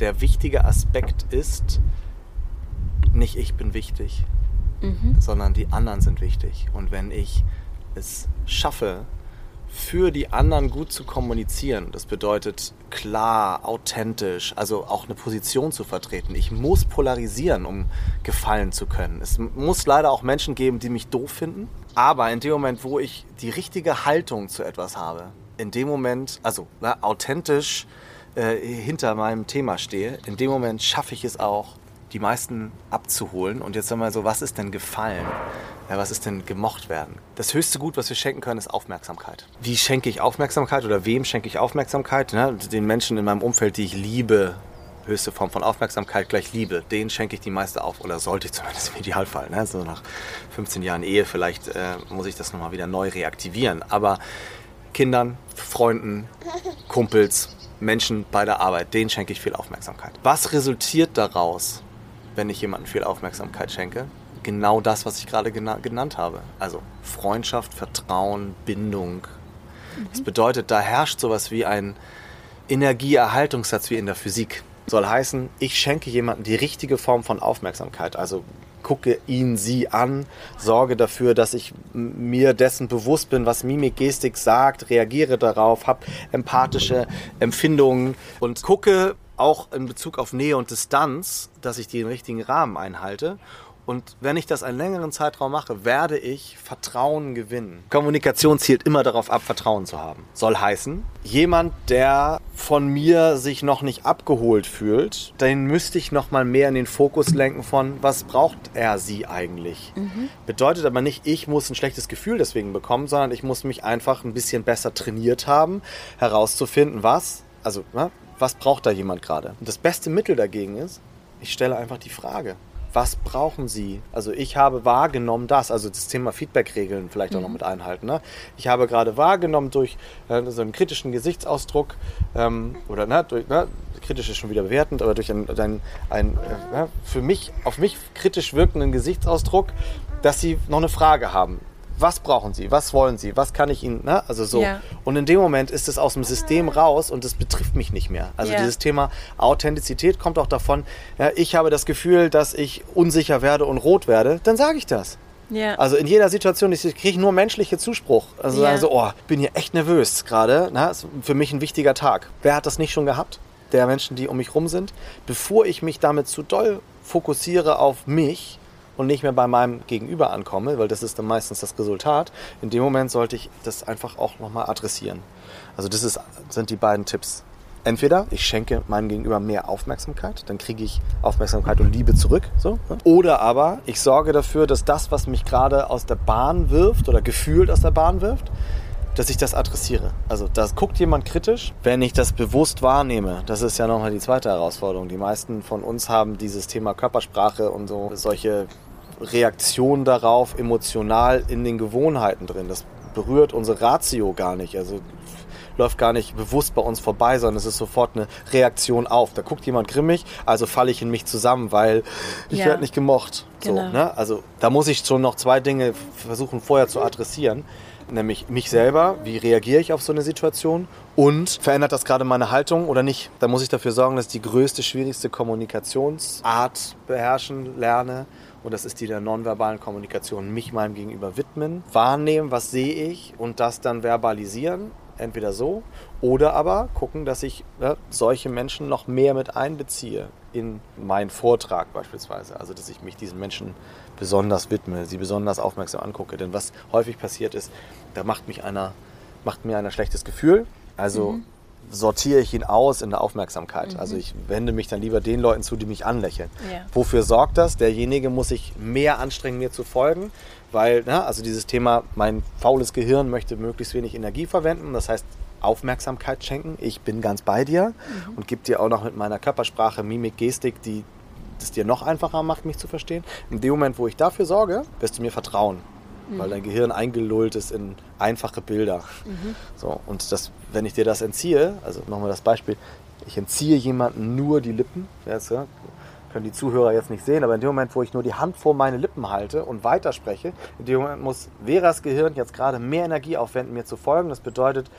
Der wichtige Aspekt ist, nicht ich bin wichtig, mhm. sondern die anderen sind wichtig. Und wenn ich es schaffe, für die anderen gut zu kommunizieren. Das bedeutet klar, authentisch, also auch eine Position zu vertreten. Ich muss polarisieren, um gefallen zu können. Es muss leider auch Menschen geben, die mich doof finden. Aber in dem Moment, wo ich die richtige Haltung zu etwas habe, in dem Moment, also na, authentisch äh, hinter meinem Thema stehe, in dem Moment schaffe ich es auch, die meisten abzuholen. Und jetzt sagen wir so, was ist denn gefallen? Ja, was ist denn gemocht werden? Das höchste Gut, was wir schenken können, ist Aufmerksamkeit. Wie schenke ich Aufmerksamkeit oder wem schenke ich Aufmerksamkeit? Ne? Den Menschen in meinem Umfeld, die ich liebe, höchste Form von Aufmerksamkeit gleich Liebe. Denen schenke ich die meiste auf. Oder sollte ich zumindest im Idealfall. Ne? So nach 15 Jahren Ehe vielleicht äh, muss ich das nochmal wieder neu reaktivieren. Aber Kindern, Freunden, Kumpels, Menschen bei der Arbeit, denen schenke ich viel Aufmerksamkeit. Was resultiert daraus, wenn ich jemandem viel Aufmerksamkeit schenke? genau das, was ich gerade genannt habe. Also Freundschaft, Vertrauen, Bindung. Mhm. Das bedeutet, da herrscht sowas wie ein Energieerhaltungssatz wie in der Physik. Soll heißen, ich schenke jemandem die richtige Form von Aufmerksamkeit. Also gucke ihn, sie an, sorge dafür, dass ich mir dessen bewusst bin, was Mimik, Gestik sagt, reagiere darauf, habe empathische Empfindungen und gucke auch in Bezug auf Nähe und Distanz, dass ich den richtigen Rahmen einhalte und wenn ich das einen längeren Zeitraum mache, werde ich Vertrauen gewinnen. Kommunikation zielt immer darauf ab, Vertrauen zu haben. Soll heißen, jemand, der von mir sich noch nicht abgeholt fühlt, den müsste ich noch mal mehr in den Fokus lenken von, was braucht er sie eigentlich? Mhm. Bedeutet aber nicht, ich muss ein schlechtes Gefühl deswegen bekommen, sondern ich muss mich einfach ein bisschen besser trainiert haben, herauszufinden, was, also, na, was braucht da jemand gerade? Und das beste Mittel dagegen ist, ich stelle einfach die Frage was brauchen Sie? Also ich habe wahrgenommen das, also das Thema Feedback-Regeln vielleicht auch noch mhm. mit einhalten. Ne? Ich habe gerade wahrgenommen durch äh, so einen kritischen Gesichtsausdruck ähm, oder ne, durch, ne, kritisch ist schon wieder bewertend, aber durch einen, ein, ein äh, für mich, auf mich kritisch wirkenden Gesichtsausdruck, dass Sie noch eine Frage haben was brauchen Sie, was wollen Sie, was kann ich Ihnen, ne? also so. Ja. Und in dem Moment ist es aus dem System raus und es betrifft mich nicht mehr. Also ja. dieses Thema Authentizität kommt auch davon, ja, ich habe das Gefühl, dass ich unsicher werde und rot werde, dann sage ich das. Ja. Also in jeder Situation kriege ich nur menschliche Zuspruch. Also sagen so, oh, bin hier echt nervös gerade. Ne? Ist für mich ein wichtiger Tag. Wer hat das nicht schon gehabt? Der Menschen, die um mich rum sind. Bevor ich mich damit zu doll fokussiere auf mich, und nicht mehr bei meinem Gegenüber ankomme, weil das ist dann meistens das Resultat, in dem Moment sollte ich das einfach auch nochmal adressieren. Also das ist, sind die beiden Tipps. Entweder ich schenke meinem Gegenüber mehr Aufmerksamkeit, dann kriege ich Aufmerksamkeit und Liebe zurück. So. Ne? Oder aber ich sorge dafür, dass das, was mich gerade aus der Bahn wirft oder gefühlt aus der Bahn wirft, dass ich das adressiere. Also da guckt jemand kritisch, wenn ich das bewusst wahrnehme. Das ist ja nochmal die zweite Herausforderung. Die meisten von uns haben dieses Thema Körpersprache und so solche Reaktionen darauf emotional in den Gewohnheiten drin. Das berührt unsere Ratio gar nicht. Also läuft gar nicht bewusst bei uns vorbei, sondern es ist sofort eine Reaktion auf. Da guckt jemand grimmig, also falle ich in mich zusammen, weil ich ja. werde nicht gemocht. Genau. So, ne? Also da muss ich schon noch zwei Dinge versuchen vorher zu adressieren. Nämlich mich selber, wie reagiere ich auf so eine Situation und verändert das gerade meine Haltung oder nicht? Da muss ich dafür sorgen, dass ich die größte, schwierigste Kommunikationsart beherrschen lerne und das ist die der nonverbalen Kommunikation. Mich meinem Gegenüber widmen, wahrnehmen, was sehe ich und das dann verbalisieren entweder so oder aber gucken, dass ich ne, solche Menschen noch mehr mit einbeziehe in meinen Vortrag beispielsweise. Also dass ich mich diesen Menschen besonders widme, sie besonders aufmerksam angucke. Denn was häufig passiert ist, da macht mich einer, macht mir ein schlechtes Gefühl. Also mhm. Sortiere ich ihn aus in der Aufmerksamkeit. Mhm. Also ich wende mich dann lieber den Leuten zu, die mich anlächeln. Ja. Wofür sorgt das? Derjenige muss sich mehr anstrengen, mir zu folgen weil, na, ne, also dieses Thema, mein faules Gehirn möchte möglichst wenig Energie verwenden. Das heißt, Aufmerksamkeit schenken. Ich bin ganz bei dir mhm. und gebe dir auch noch mit meiner Körpersprache, Mimik, Gestik, die das dir noch einfacher macht, mich zu verstehen. In dem Moment, wo ich dafür sorge, wirst du mir vertrauen. Mhm. Weil dein Gehirn eingelullt ist in einfache Bilder. Mhm. So, und das, wenn ich dir das entziehe, also nochmal das Beispiel, ich entziehe jemandem nur die Lippen, ja, können die Zuhörer jetzt nicht sehen, aber in dem Moment, wo ich nur die Hand vor meine Lippen halte und weiterspreche, in dem Moment muss Veras Gehirn jetzt gerade mehr Energie aufwenden, mir zu folgen. Das bedeutet,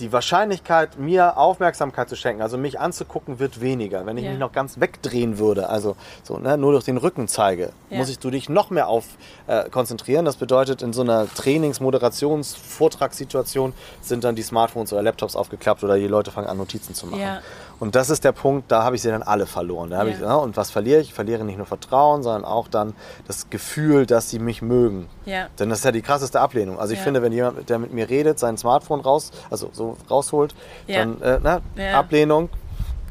die Wahrscheinlichkeit, mir Aufmerksamkeit zu schenken, also mich anzugucken, wird weniger. Wenn ich ja. mich noch ganz wegdrehen würde, also so, ne, nur durch den Rücken zeige, ja. muss ich du dich noch mehr auf äh, konzentrieren. Das bedeutet, in so einer Trainings-, Moderations-, Vortragssituation sind dann die Smartphones oder Laptops aufgeklappt oder die Leute fangen an, Notizen zu machen. Ja. Und das ist der Punkt, da habe ich sie dann alle verloren. Da ich, ja, und was verliere ich? Ich verliere nicht nur Vertrauen, sondern auch dann das Gefühl, dass sie mich mögen. Ja. Denn das ist ja die krasseste Ablehnung. Also ich ja. finde, wenn jemand, der mit mir redet, sein Smartphone raus, also so rausholt, dann äh, na, Ablehnung.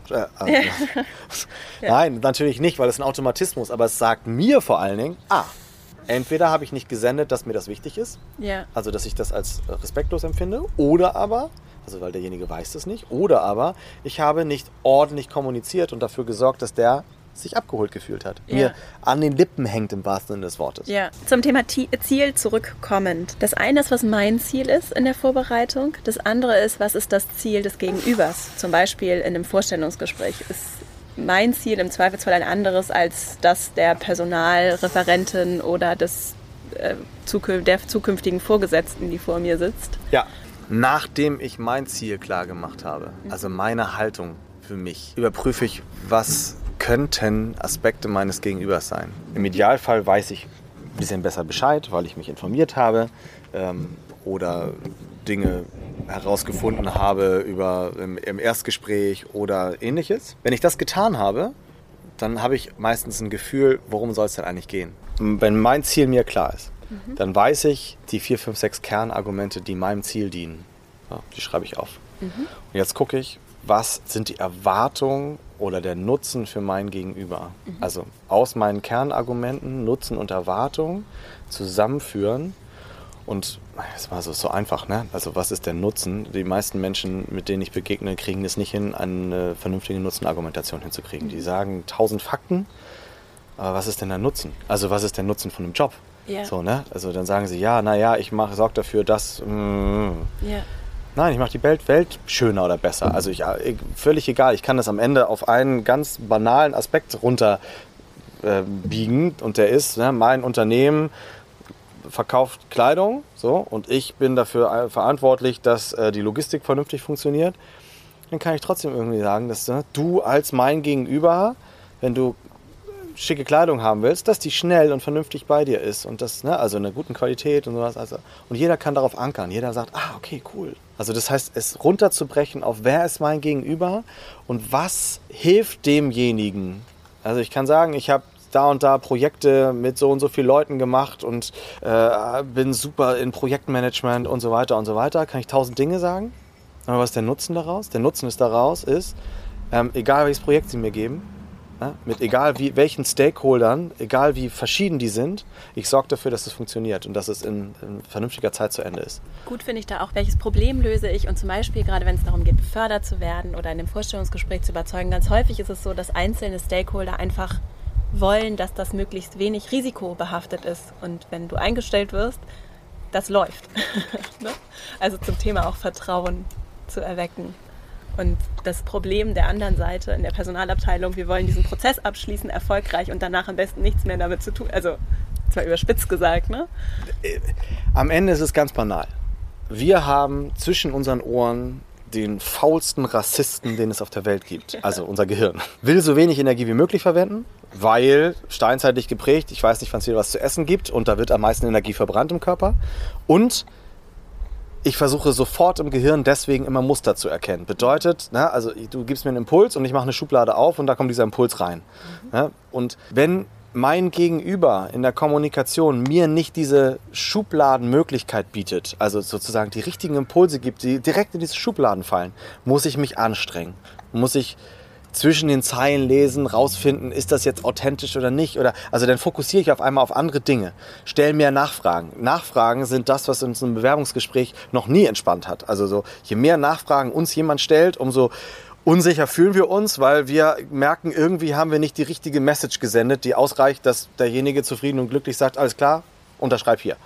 Äh, also, Nein, natürlich nicht, weil es ein Automatismus, aber es sagt mir vor allen Dingen, ah, entweder habe ich nicht gesendet, dass mir das wichtig ist, also dass ich das als respektlos empfinde, oder aber also weil derjenige weiß es nicht. Oder aber ich habe nicht ordentlich kommuniziert und dafür gesorgt, dass der sich abgeholt gefühlt hat. Ja. Mir an den Lippen hängt im wahrsten Sinne des Wortes. Ja. Zum Thema Ziel zurückkommend. Das eine ist, was mein Ziel ist in der Vorbereitung. Das andere ist, was ist das Ziel des Gegenübers. Zum Beispiel in einem Vorstellungsgespräch ist mein Ziel im Zweifelsfall ein anderes als das der Personalreferentin oder des, äh, der zukünftigen Vorgesetzten, die vor mir sitzt. Ja nachdem ich mein Ziel klar gemacht habe, also meine Haltung für mich, überprüfe ich, was könnten Aspekte meines Gegenübers sein. Im Idealfall weiß ich ein bisschen besser Bescheid, weil ich mich informiert habe ähm, oder Dinge herausgefunden habe über, im, im Erstgespräch oder ähnliches. Wenn ich das getan habe, dann habe ich meistens ein Gefühl, worum soll es denn eigentlich gehen. Wenn mein Ziel mir klar ist, mhm. dann weiß ich die vier, fünf, sechs Kernargumente, die meinem Ziel dienen. Ja, die schreibe ich auf. Mhm. Und jetzt gucke ich, was sind die Erwartungen oder der Nutzen für mein Gegenüber. Mhm. Also aus meinen Kernargumenten Nutzen und Erwartungen zusammenführen und das war so, so einfach, ne? Also was ist der Nutzen? Die meisten Menschen, mit denen ich begegne, kriegen es nicht hin, eine vernünftige Nutzenargumentation hinzukriegen. Die mhm. sagen tausend Fakten, aber was ist denn der Nutzen? Also was ist der Nutzen von einem Job? Ja. So, ne? Also dann sagen sie, ja, naja, ich sorge dafür, dass. Mm. Nein, ich mache die Welt, Welt schöner oder besser. Also ich, völlig egal. Ich kann das am Ende auf einen ganz banalen Aspekt runterbiegen. Äh, und der ist, ne, mein Unternehmen verkauft Kleidung so, und ich bin dafür verantwortlich, dass äh, die Logistik vernünftig funktioniert. Dann kann ich trotzdem irgendwie sagen, dass ne, du als mein Gegenüber, wenn du schicke Kleidung haben willst, dass die schnell und vernünftig bei dir ist und das, ne, also eine guten Qualität und sowas. Also, und jeder kann darauf ankern. Jeder sagt, ah, okay, cool. Also das heißt, es runterzubrechen auf wer ist mein Gegenüber und was hilft demjenigen. Also ich kann sagen, ich habe da und da Projekte mit so und so vielen Leuten gemacht und äh, bin super in Projektmanagement und so weiter und so weiter. Kann ich tausend Dinge sagen. Aber was ist der Nutzen daraus? Der Nutzen ist daraus ist, ähm, egal welches Projekt sie mir geben, ja, mit egal wie, welchen Stakeholdern, egal wie verschieden die sind, ich sorge dafür, dass es funktioniert und dass es in, in vernünftiger Zeit zu Ende ist. Gut finde ich da auch, welches Problem löse ich und zum Beispiel gerade wenn es darum geht, befördert zu werden oder in dem Vorstellungsgespräch zu überzeugen, ganz häufig ist es so, dass einzelne Stakeholder einfach wollen, dass das möglichst wenig risikobehaftet ist und wenn du eingestellt wirst, das läuft. Ne? also zum Thema auch Vertrauen zu erwecken. Und das Problem der anderen Seite in der Personalabteilung, wir wollen diesen Prozess abschließen, erfolgreich und danach am besten nichts mehr damit zu tun. Also, zwar überspitzt gesagt, ne? Äh, am Ende ist es ganz banal. Wir haben zwischen unseren Ohren den faulsten Rassisten, den es auf der Welt gibt. Also unser Gehirn. Will so wenig Energie wie möglich verwenden, weil steinzeitlich geprägt, ich weiß nicht, wann es wieder was zu essen gibt und da wird am meisten Energie verbrannt im Körper. Und ich versuche sofort im Gehirn deswegen immer Muster zu erkennen. Bedeutet, na, also du gibst mir einen Impuls und ich mache eine Schublade auf und da kommt dieser Impuls rein. Mhm. Ja, und wenn mein Gegenüber in der Kommunikation mir nicht diese Schubladenmöglichkeit bietet, also sozusagen die richtigen Impulse gibt, die direkt in diese Schubladen fallen, muss ich mich anstrengen. Muss ich zwischen den Zeilen lesen, rausfinden, ist das jetzt authentisch oder nicht. Oder, also dann fokussiere ich auf einmal auf andere Dinge. Stell mehr Nachfragen. Nachfragen sind das, was uns im Bewerbungsgespräch noch nie entspannt hat. Also so, je mehr Nachfragen uns jemand stellt, umso unsicher fühlen wir uns, weil wir merken, irgendwie haben wir nicht die richtige Message gesendet, die ausreicht, dass derjenige zufrieden und glücklich sagt, alles klar, unterschreib hier.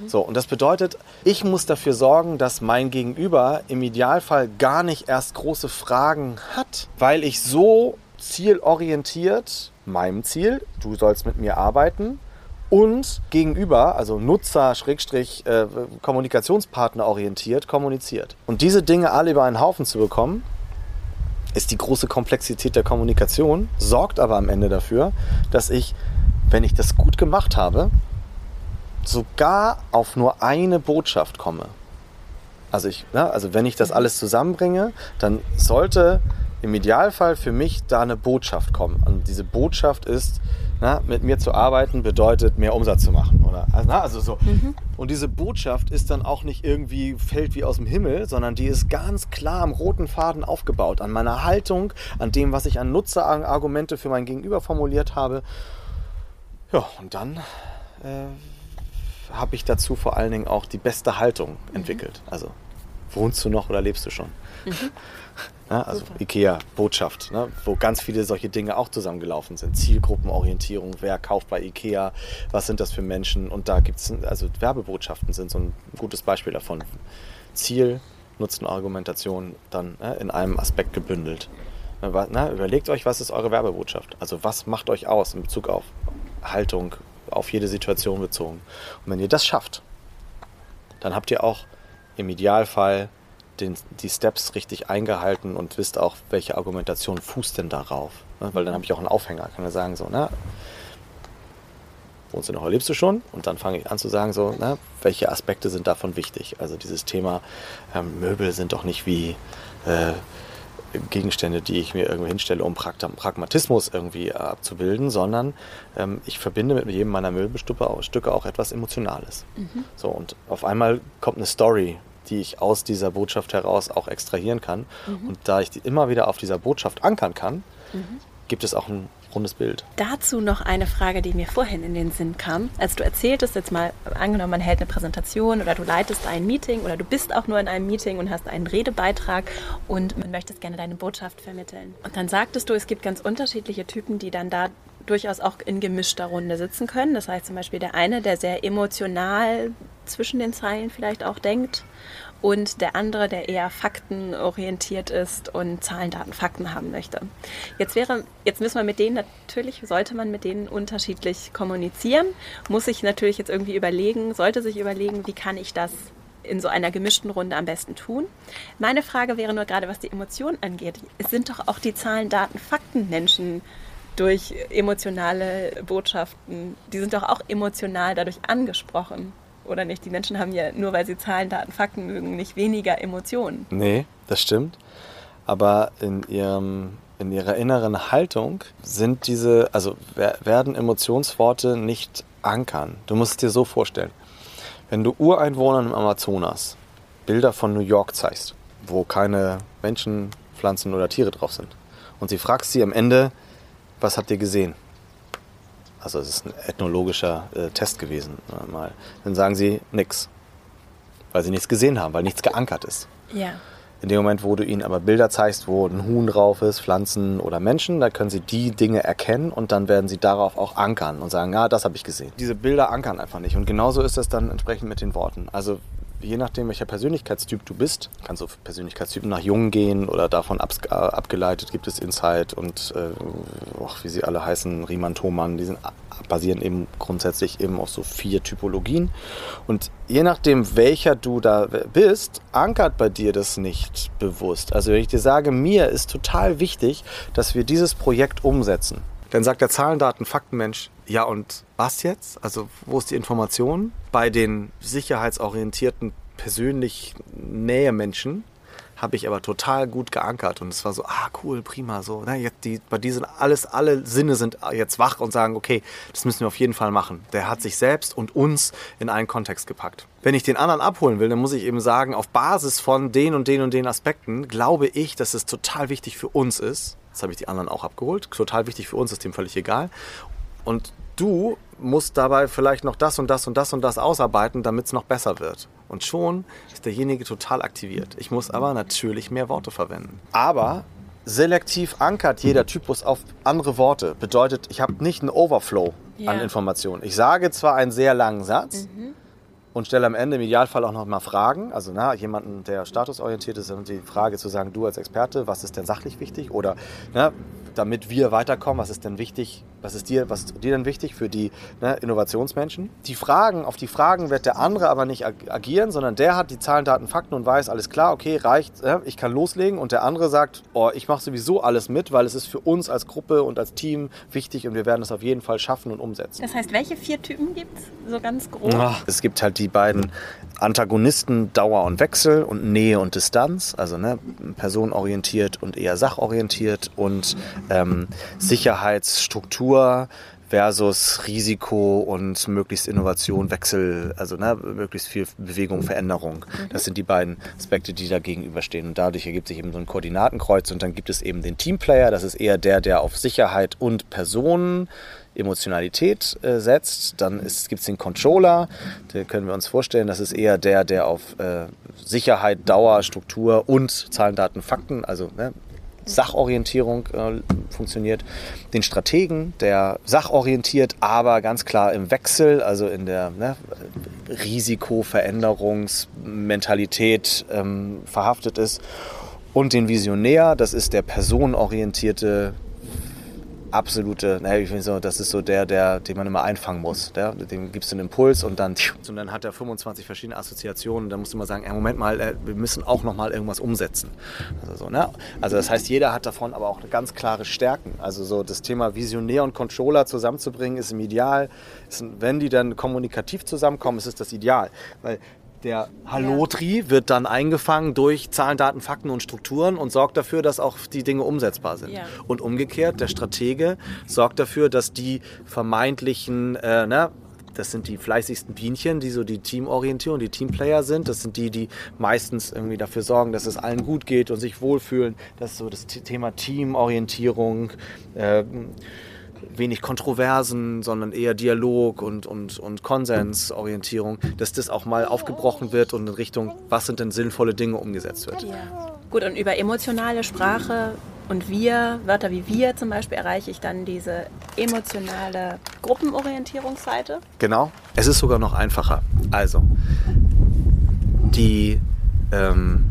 Mhm. So, und das bedeutet, ich muss dafür sorgen, dass mein Gegenüber im Idealfall gar nicht erst große Fragen hat, weil ich so zielorientiert meinem Ziel, du sollst mit mir arbeiten, und gegenüber, also Nutzer, Schrägstrich, äh, Kommunikationspartner orientiert, kommuniziert. Und diese Dinge alle über einen Haufen zu bekommen, ist die große Komplexität der Kommunikation, sorgt aber am Ende dafür, dass ich, wenn ich das gut gemacht habe, sogar auf nur eine Botschaft komme. Also, ich, ne, also wenn ich das alles zusammenbringe, dann sollte im Idealfall für mich da eine Botschaft kommen. Und diese Botschaft ist, na, mit mir zu arbeiten bedeutet mehr Umsatz zu machen. Oder, also, na, also so. Mhm. Und diese Botschaft ist dann auch nicht irgendwie fällt wie aus dem Himmel, sondern die ist ganz klar am roten Faden aufgebaut, an meiner Haltung, an dem, was ich an Nutzerargumente für mein Gegenüber formuliert habe. Ja, und dann äh, habe ich dazu vor allen Dingen auch die beste Haltung mhm. entwickelt. Also wohnst du noch oder lebst du schon? Mhm. Ja, also Super. IKEA, Botschaft, ne, wo ganz viele solche Dinge auch zusammengelaufen sind. Zielgruppenorientierung, wer kauft bei IKEA, was sind das für Menschen? Und da gibt es, also Werbebotschaften sind so ein gutes Beispiel davon. Ziel, Nutzen, Argumentation dann ne, in einem Aspekt gebündelt. Na, überlegt euch, was ist eure Werbebotschaft? Also was macht euch aus in Bezug auf Haltung, auf jede Situation bezogen. Und wenn ihr das schafft, dann habt ihr auch im Idealfall den, die Steps richtig eingehalten und wisst auch, welche Argumentation fußt denn darauf. Ne? Weil dann habe ich auch einen Aufhänger. Kann er sagen, so, na, wohnst du noch, lebst du schon? Und dann fange ich an zu sagen, so, na, welche Aspekte sind davon wichtig? Also dieses Thema ähm, Möbel sind doch nicht wie äh, Gegenstände, die ich mir irgendwo hinstelle, um Pragmatismus irgendwie abzubilden, sondern ähm, ich verbinde mit jedem meiner Möbelstücke auch etwas Emotionales. Mhm. So, und auf einmal kommt eine Story, die ich aus dieser Botschaft heraus auch extrahieren kann. Mhm. Und da ich die immer wieder auf dieser Botschaft ankern kann, mhm. gibt es auch ein rundes Bild. Dazu noch eine Frage, die mir vorhin in den Sinn kam. Als du erzähltest, jetzt mal angenommen, man hält eine Präsentation oder du leitest ein Meeting oder du bist auch nur in einem Meeting und hast einen Redebeitrag und man möchtest gerne deine Botschaft vermitteln. Und dann sagtest du, es gibt ganz unterschiedliche Typen, die dann da durchaus auch in gemischter Runde sitzen können. Das heißt zum Beispiel der eine, der sehr emotional zwischen den Zeilen vielleicht auch denkt und der andere, der eher faktenorientiert ist und Zahlen, Daten, Fakten haben möchte. Jetzt wäre, jetzt müssen wir mit denen natürlich, sollte man mit denen unterschiedlich kommunizieren, muss sich natürlich jetzt irgendwie überlegen, sollte sich überlegen, wie kann ich das in so einer gemischten Runde am besten tun. Meine Frage wäre nur gerade, was die Emotionen angeht. Es sind doch auch die Zahlen, Daten, Fakten Menschen durch emotionale Botschaften, die sind doch auch emotional dadurch angesprochen oder nicht? Die Menschen haben ja nur, weil sie Zahlen, Daten, Fakten mögen, nicht weniger Emotionen. Nee, das stimmt. Aber in ihrem in ihrer inneren Haltung sind diese, also werden Emotionsworte nicht ankern. Du musst es dir so vorstellen. Wenn du Ureinwohnern im Amazonas Bilder von New York zeigst, wo keine Menschen, Pflanzen oder Tiere drauf sind, und sie fragst sie am Ende, was habt ihr gesehen? Also es ist ein ethnologischer äh, Test gewesen äh, mal. Dann sagen sie nichts, weil sie nichts gesehen haben, weil nichts geankert ist. Ja. In dem Moment, wo du ihnen aber Bilder zeigst, wo ein Huhn drauf ist, Pflanzen oder Menschen, da können sie die Dinge erkennen und dann werden sie darauf auch ankern und sagen, ja, das habe ich gesehen. Diese Bilder ankern einfach nicht. Und genauso ist es dann entsprechend mit den Worten. Also je nachdem, welcher Persönlichkeitstyp du bist, kannst du Persönlichkeitstypen nach Jung gehen oder davon ab, äh, abgeleitet gibt es Insight und äh, oh, wie sie alle heißen, Riemann, Thomann, die sind, basieren eben grundsätzlich eben auf so vier Typologien. Und je nachdem, welcher du da bist, ankert bei dir das nicht bewusst. Also wenn ich dir sage, mir ist total wichtig, dass wir dieses Projekt umsetzen, dann sagt der Zahlen, Daten, Faktenmensch, ja und was jetzt? Also wo ist die Information? Bei den sicherheitsorientierten, persönlich Nähe-Menschen habe ich aber total gut geankert und es war so, ah cool, prima, so. Ne, jetzt die, bei diesen alles, alle Sinne sind jetzt wach und sagen, okay, das müssen wir auf jeden Fall machen. Der hat sich selbst und uns in einen Kontext gepackt. Wenn ich den anderen abholen will, dann muss ich eben sagen, auf Basis von den und den und den Aspekten glaube ich, dass es total wichtig für uns ist. Das habe ich die anderen auch abgeholt. Total wichtig für uns ist dem völlig egal. Und du musst dabei vielleicht noch das und das und das und das ausarbeiten, damit es noch besser wird. Und schon ist derjenige total aktiviert. Ich muss aber natürlich mehr Worte verwenden. Aber selektiv ankert jeder Typus auf andere Worte. Bedeutet, ich habe nicht einen Overflow ja. an Informationen. Ich sage zwar einen sehr langen Satz, mhm und stelle am Ende im Idealfall auch noch mal Fragen. Also na, jemanden, der statusorientiert ist, und die Frage zu sagen, du als Experte, was ist denn sachlich wichtig? Oder na, damit wir weiterkommen, was ist denn wichtig, was ist dir, was ist dir denn wichtig für die ne, Innovationsmenschen? Die Fragen, auf die Fragen wird der andere aber nicht agieren, sondern der hat die Zahlen, Daten, Fakten und weiß, alles klar, okay, reicht, äh, ich kann loslegen und der andere sagt, oh, ich mache sowieso alles mit, weil es ist für uns als Gruppe und als Team wichtig und wir werden es auf jeden Fall schaffen und umsetzen. Das heißt, welche vier Typen gibt es so ganz grob? Ach, es gibt halt die beiden Antagonisten Dauer und Wechsel und Nähe und Distanz, also ne, personenorientiert und eher sachorientiert und ähm, Sicherheitsstruktur versus Risiko und möglichst Innovation, Wechsel, also ne, möglichst viel Bewegung, Veränderung. Das sind die beiden Aspekte, die da gegenüberstehen. Und dadurch ergibt sich eben so ein Koordinatenkreuz und dann gibt es eben den Teamplayer, das ist eher der, der auf Sicherheit und Personen Emotionalität äh, setzt. Dann gibt es den Controller, den können wir uns vorstellen, das ist eher der, der auf äh, Sicherheit, Dauer, Struktur und Zahlen, Daten, Fakten, also ne, Sachorientierung äh, funktioniert. Den Strategen, der sachorientiert, aber ganz klar im Wechsel, also in der ne, Risikoveränderungsmentalität ähm, verhaftet ist. Und den Visionär, das ist der personenorientierte absolute, naja, ich finde so, das ist so der, der, den man immer einfangen muss. Der, dem gibst du einen Impuls und dann, und dann hat er 25 verschiedene Assoziationen. Da musst du mal sagen, ey, Moment mal, äh, wir müssen auch noch mal irgendwas umsetzen. Also, so, ne? also das heißt, jeder hat davon aber auch ganz klare Stärken. Also so das Thema Visionär und Controller zusammenzubringen, ist im Ideal. Ist, wenn die dann kommunikativ zusammenkommen, ist es das Ideal. Weil der Hallotri ja. wird dann eingefangen durch Zahlen, Daten, Fakten und Strukturen und sorgt dafür, dass auch die Dinge umsetzbar sind. Ja. Und umgekehrt, der Stratege sorgt dafür, dass die vermeintlichen, äh, na, das sind die fleißigsten Bienchen, die so die Teamorientierung, die Teamplayer sind. Das sind die, die meistens irgendwie dafür sorgen, dass es allen gut geht und sich wohlfühlen. Das ist so das Thema Teamorientierung. Äh, wenig Kontroversen, sondern eher Dialog und, und, und Konsensorientierung, dass das auch mal aufgebrochen wird und in Richtung, was sind denn sinnvolle Dinge umgesetzt wird. Ja. Gut, und über emotionale Sprache und wir, Wörter wie wir zum Beispiel, erreiche ich dann diese emotionale Gruppenorientierungsseite. Genau. Es ist sogar noch einfacher. Also, die ähm,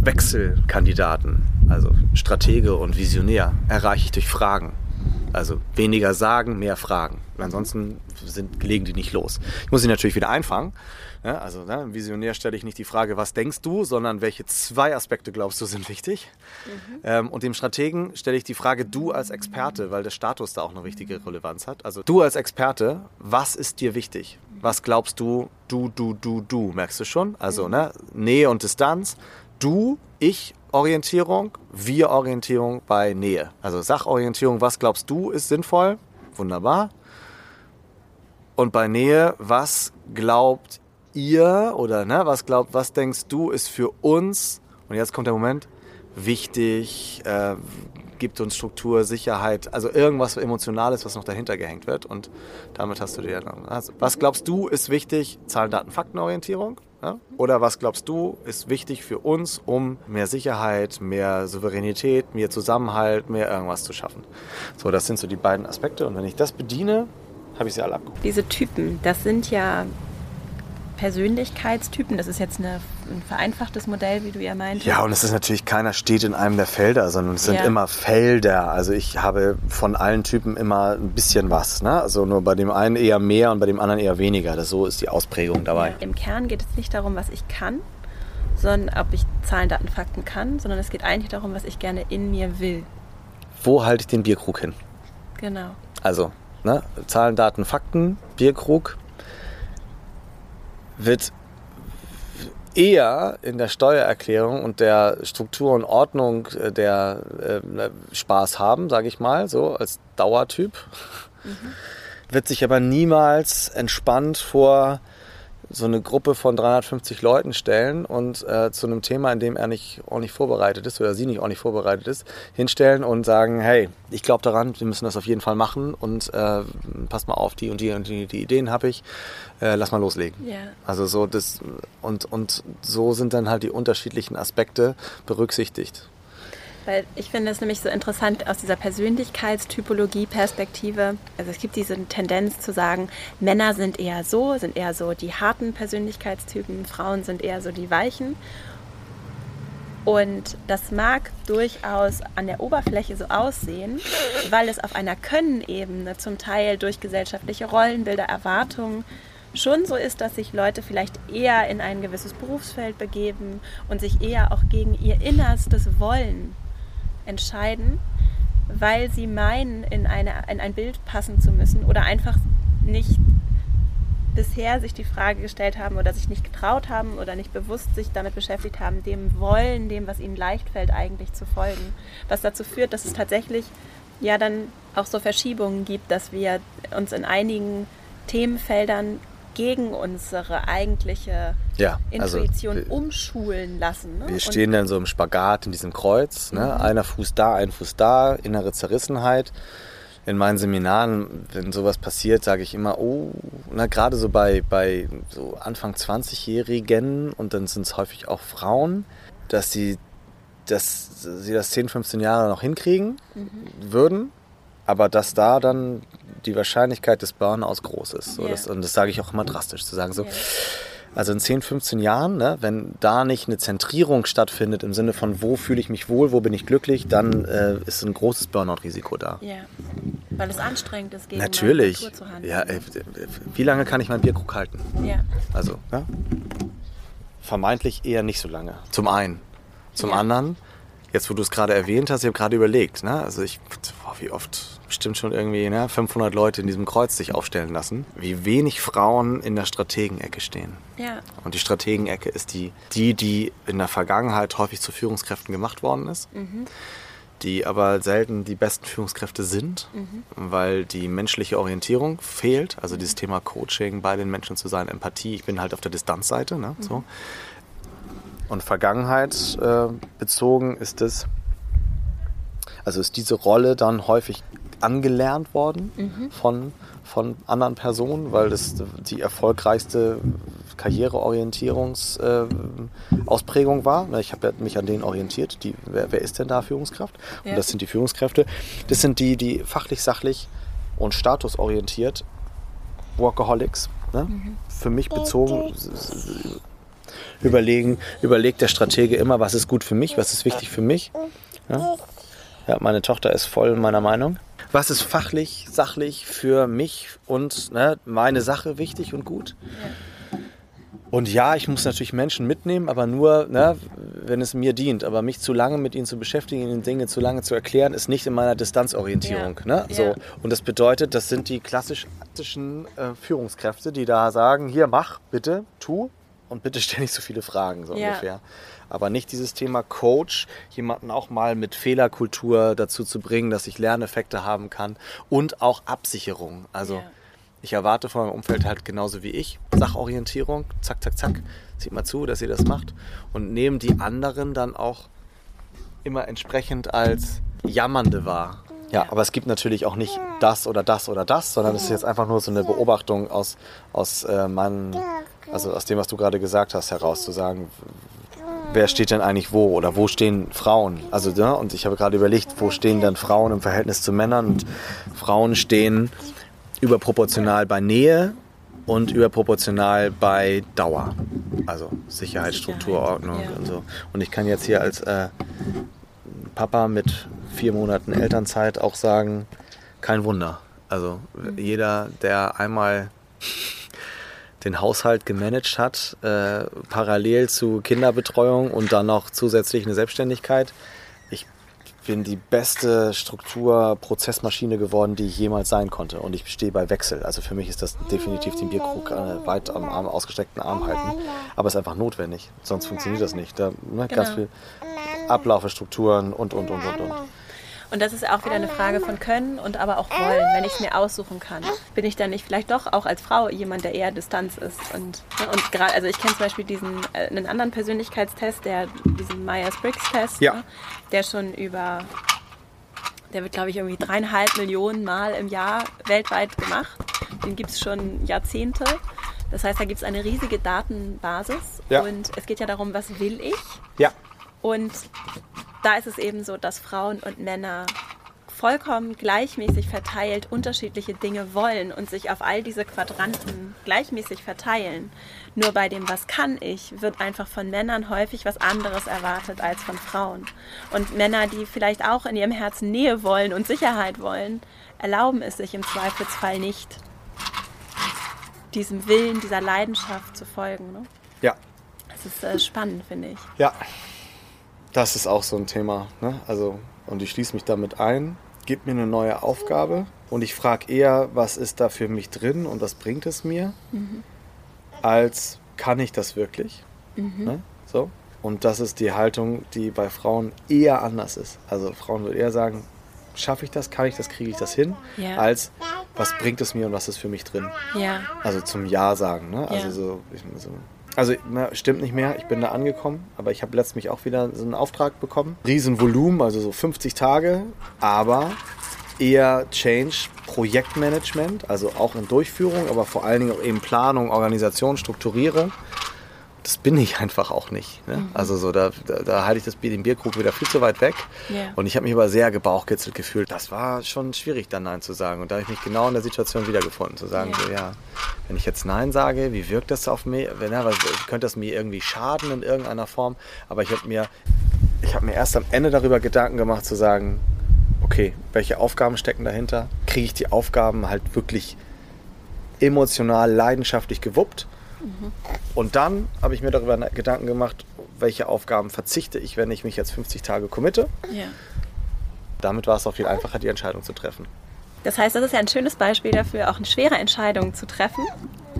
Wechselkandidaten, also Stratege und Visionär, erreiche ich durch Fragen. Also weniger sagen, mehr fragen. Ansonsten sind, legen die nicht los. Ich muss sie natürlich wieder einfangen. Ja, also ne, im Visionär stelle ich nicht die Frage, was denkst du, sondern welche zwei Aspekte glaubst du sind wichtig. Mhm. Ähm, und dem Strategen stelle ich die Frage, du als Experte, weil der Status da auch eine wichtige Relevanz hat. Also du als Experte, was ist dir wichtig? Was glaubst du, du, du, du, du, merkst du schon? Also mhm. ne, Nähe und Distanz, du, ich Orientierung, wir Orientierung bei Nähe. Also Sachorientierung, was glaubst du ist sinnvoll? Wunderbar. Und bei Nähe, was glaubt ihr oder ne, was glaubt, was denkst du ist für uns, und jetzt kommt der Moment, wichtig, äh, gibt uns Struktur, Sicherheit, also irgendwas Emotionales, was noch dahinter gehängt wird. Und damit hast du dir dann. Also, was glaubst du ist wichtig? Zahlen, Daten, Faktenorientierung? Ja? Oder was glaubst du ist wichtig für uns, um mehr Sicherheit, mehr Souveränität, mehr Zusammenhalt, mehr irgendwas zu schaffen? So, das sind so die beiden Aspekte. Und wenn ich das bediene, habe ich sie alle abgeholt. Diese Typen, das sind ja Persönlichkeitstypen. Das ist jetzt eine, ein vereinfachtes Modell, wie du ja meintest. Ja, und es ist natürlich, keiner steht in einem der Felder, sondern es sind ja. immer Felder. Also ich habe von allen Typen immer ein bisschen was. Ne? Also nur bei dem einen eher mehr und bei dem anderen eher weniger. Das, so ist die Ausprägung dabei. Im Kern geht es nicht darum, was ich kann, sondern ob ich Zahlen, Daten, Fakten kann, sondern es geht eigentlich darum, was ich gerne in mir will. Wo halte ich den Bierkrug hin? Genau. Also, ne? Zahlen, Daten, Fakten, Bierkrug, wird eher in der Steuererklärung und der Struktur und Ordnung äh, der äh, Spaß haben, sage ich mal, so als Dauertyp. Mhm. Wird sich aber niemals entspannt vor so eine Gruppe von 350 Leuten stellen und äh, zu einem Thema, in dem er nicht ordentlich vorbereitet ist oder sie nicht ordentlich vorbereitet ist, hinstellen und sagen, hey, ich glaube daran, wir müssen das auf jeden Fall machen und äh, passt mal auf, die und die und die, die Ideen habe ich, äh, lass mal loslegen. Ja. Also so das und, und so sind dann halt die unterschiedlichen Aspekte berücksichtigt. Weil ich finde es nämlich so interessant aus dieser Persönlichkeitstypologie-Perspektive. Also es gibt diese Tendenz zu sagen, Männer sind eher so, sind eher so die harten Persönlichkeitstypen, Frauen sind eher so die weichen. Und das mag durchaus an der Oberfläche so aussehen, weil es auf einer Können-Ebene zum Teil durch gesellschaftliche Rollenbilder, Erwartungen schon so ist, dass sich Leute vielleicht eher in ein gewisses Berufsfeld begeben und sich eher auch gegen ihr innerstes Wollen entscheiden, weil sie meinen, in, eine, in ein Bild passen zu müssen oder einfach nicht bisher sich die Frage gestellt haben oder sich nicht getraut haben oder nicht bewusst sich damit beschäftigt haben, dem Wollen, dem, was ihnen leicht fällt, eigentlich zu folgen. Was dazu führt, dass es tatsächlich ja dann auch so Verschiebungen gibt, dass wir uns in einigen Themenfeldern gegen unsere eigentliche ja, also Intuition also, umschulen lassen. Ne? Wir stehen dann so im Spagat in diesem Kreuz. Ne? Mhm. Einer Fuß da, ein Fuß da, innere Zerrissenheit. In meinen Seminaren, wenn sowas passiert, sage ich immer, oh, na gerade so bei, bei so Anfang 20-Jährigen und dann sind es häufig auch Frauen, dass sie, dass sie das 10, 15 Jahre noch hinkriegen mhm. würden, aber dass da dann die Wahrscheinlichkeit des Burnouts groß ist. So, yeah. das, und das sage ich auch immer drastisch, zu sagen so. Yeah. Also in 10, 15 Jahren, ne, wenn da nicht eine Zentrierung stattfindet im Sinne von, wo fühle ich mich wohl, wo bin ich glücklich, dann äh, ist ein großes Burnout-Risiko da. Ja, weil es anstrengend ist, gegen Natürlich. Natur zu handeln. Ja, ey, wie lange kann ich meinen Bierkrug halten? Ja. Also, ja? vermeintlich eher nicht so lange. Zum einen. Zum ja. anderen, jetzt wo du es gerade erwähnt hast, ich habe gerade überlegt, ne? also ich, boah, wie oft bestimmt schon irgendwie ne, 500 Leute in diesem Kreuz sich aufstellen lassen, wie wenig Frauen in der Strategenecke stehen. Ja. Und die Strategenecke ist die, die, die in der Vergangenheit häufig zu Führungskräften gemacht worden ist. Mhm. Die aber selten die besten Führungskräfte sind, mhm. weil die menschliche Orientierung fehlt. Also dieses Thema Coaching, bei den Menschen zu sein, Empathie. Ich bin halt auf der Distanzseite. Ne? Mhm. So. Und Vergangenheit äh, bezogen ist es, also ist diese Rolle dann häufig angelernt worden mhm. von, von anderen Personen, weil das die erfolgreichste Karriereorientierungsausprägung äh, war. Ich habe mich an denen orientiert. Die, wer, wer, ist denn da Führungskraft? Ja. Und das sind die Führungskräfte. Das sind die, die fachlich, sachlich und statusorientiert Workaholics. Ne? Mhm. Für mich bezogen überlegen, überlegt der Stratege immer, was ist gut für mich, was ist wichtig für mich. Ja? Ja, meine Tochter ist voll meiner Meinung was ist fachlich, sachlich für mich und ne, meine Sache wichtig und gut. Ja. Und ja, ich muss natürlich Menschen mitnehmen, aber nur, ne, wenn es mir dient. Aber mich zu lange mit ihnen zu beschäftigen, ihnen Dinge zu lange zu erklären, ist nicht in meiner Distanzorientierung. Ja. Ne? So. Ja. Und das bedeutet, das sind die klassischen äh, Führungskräfte, die da sagen, hier mach, bitte, tu. und bitte stell nicht so viele Fragen, so Ja. ungefähr. Aber nicht dieses Thema Coach, jemanden auch mal mit Fehlerkultur dazu zu bringen, dass ich Lerneffekte haben kann und auch Absicherung. Also Ja. ich erwarte von meinem Umfeld halt genauso wie ich Sachorientierung, zack, zack, zack, sieht mal zu, dass ihr das macht und nehmen die anderen dann auch immer entsprechend als Jammernde wahr. Ja, Ja. aber es gibt natürlich auch nicht das oder das oder das, sondern es ist jetzt einfach nur so eine Beobachtung aus, aus äh, meinen, also aus dem, was du gerade gesagt hast, heraus zu sagen, wer steht denn eigentlich wo oder wo stehen Frauen? Also, ja, und ich habe gerade überlegt, wo stehen dann Frauen im Verhältnis zu Männern? Und Frauen stehen überproportional bei Nähe und überproportional bei Dauer. Also Sicherheit, Struktur, Ordnung ja. und so. Und ich kann jetzt hier als äh, Papa mit vier Monaten Elternzeit auch sagen, kein Wunder. Also jeder, der einmal den Haushalt gemanagt hat, äh, parallel zu Kinderbetreuung und dann noch zusätzlich eine Selbstständigkeit. Ich bin die beste Struktur-Prozessmaschine geworden, die ich jemals sein konnte. Und ich stehe bei Wechsel. Also für mich ist das definitiv den Bierkrug äh, weit am Arm, ausgestreckten Arm halten. Aber es ist einfach notwendig. Sonst funktioniert das nicht. Da, ne, Ganz Genau. viel Abläufe, Strukturen und, und, und, und, und. Und das ist auch wieder eine Frage von Können und aber auch Wollen, wenn ich es mir aussuchen kann. Bin ich dann nicht vielleicht doch auch als Frau jemand, der eher Distanz ist? Und, ne, und gerade, also ich kenne zum Beispiel diesen, äh, einen anderen Persönlichkeitstest, der, diesen Myers-Briggs-Test, Ja. ne, der schon über, der wird glaube ich irgendwie dreieinhalb Millionen Mal im Jahr weltweit gemacht. Den gibt es schon Jahrzehnte. Das heißt, da gibt es eine riesige Datenbasis Ja. und es geht ja darum, was will ich? Ja, Und da ist es eben so, dass Frauen und Männer vollkommen gleichmäßig verteilt unterschiedliche Dinge wollen und sich auf all diese Quadranten gleichmäßig verteilen. Nur bei dem, was kann ich, wird einfach von Männern häufig was anderes erwartet als von Frauen. Und Männer, die vielleicht auch in ihrem Herzen Nähe wollen und Sicherheit wollen, erlauben es sich im Zweifelsfall nicht, diesem Willen, dieser Leidenschaft zu folgen. Ne? ja, Das ist äh, spannend, finde ich. Ja, das ist auch so ein Thema. Ne? Also, und ich schließe mich damit ein. Gib mir eine neue Aufgabe und ich frage eher, was ist da für mich drin und was bringt es mir, als kann ich das wirklich. Ne? So. Und das ist die Haltung, die bei Frauen eher anders ist. Also Frauen würden eher sagen, schaffe ich das, kann ich das, kriege ich das hin, Ja. als was bringt es mir und was ist für mich drin. Ja. Also zum Ja sagen, ne? Also Ja. so, ich, so. Also na, stimmt nicht mehr, ich bin da angekommen, aber ich habe letztens auch wieder so einen Auftrag bekommen. Riesenvolumen, also so 50 Tage, aber eher Change, Projektmanagement, also auch in Durchführung, aber vor allen Dingen auch eben Planung, Organisation, Strukturierung. Das bin ich einfach auch nicht. Ne? Mhm. Also so, da, da, da halte ich das Bier, den Bierkrug wieder viel zu weit weg. Ja. Und ich habe mich aber sehr gebauchkitzelt gefühlt. Das war schon schwierig, dann Nein zu sagen. Und da habe ich mich genau in der Situation wiedergefunden, zu sagen, Ja. so, ja, wenn ich jetzt Nein sage, wie wirkt das auf mich? Wenn, ja, was, könnte das mir irgendwie schaden in irgendeiner Form? Aber ich habe mir, ich habe mir erst am Ende darüber Gedanken gemacht, zu sagen, okay, welche Aufgaben stecken dahinter? Kriege ich die Aufgaben halt wirklich emotional, leidenschaftlich gewuppt? Und dann habe ich mir darüber Gedanken gemacht, welche Aufgaben verzichte ich, wenn ich mich jetzt 50 Tage committe. Ja. Damit war es auch viel einfacher, die Entscheidung zu treffen. Das heißt, das ist ja ein schönes Beispiel dafür, auch eine schwere Entscheidung zu treffen,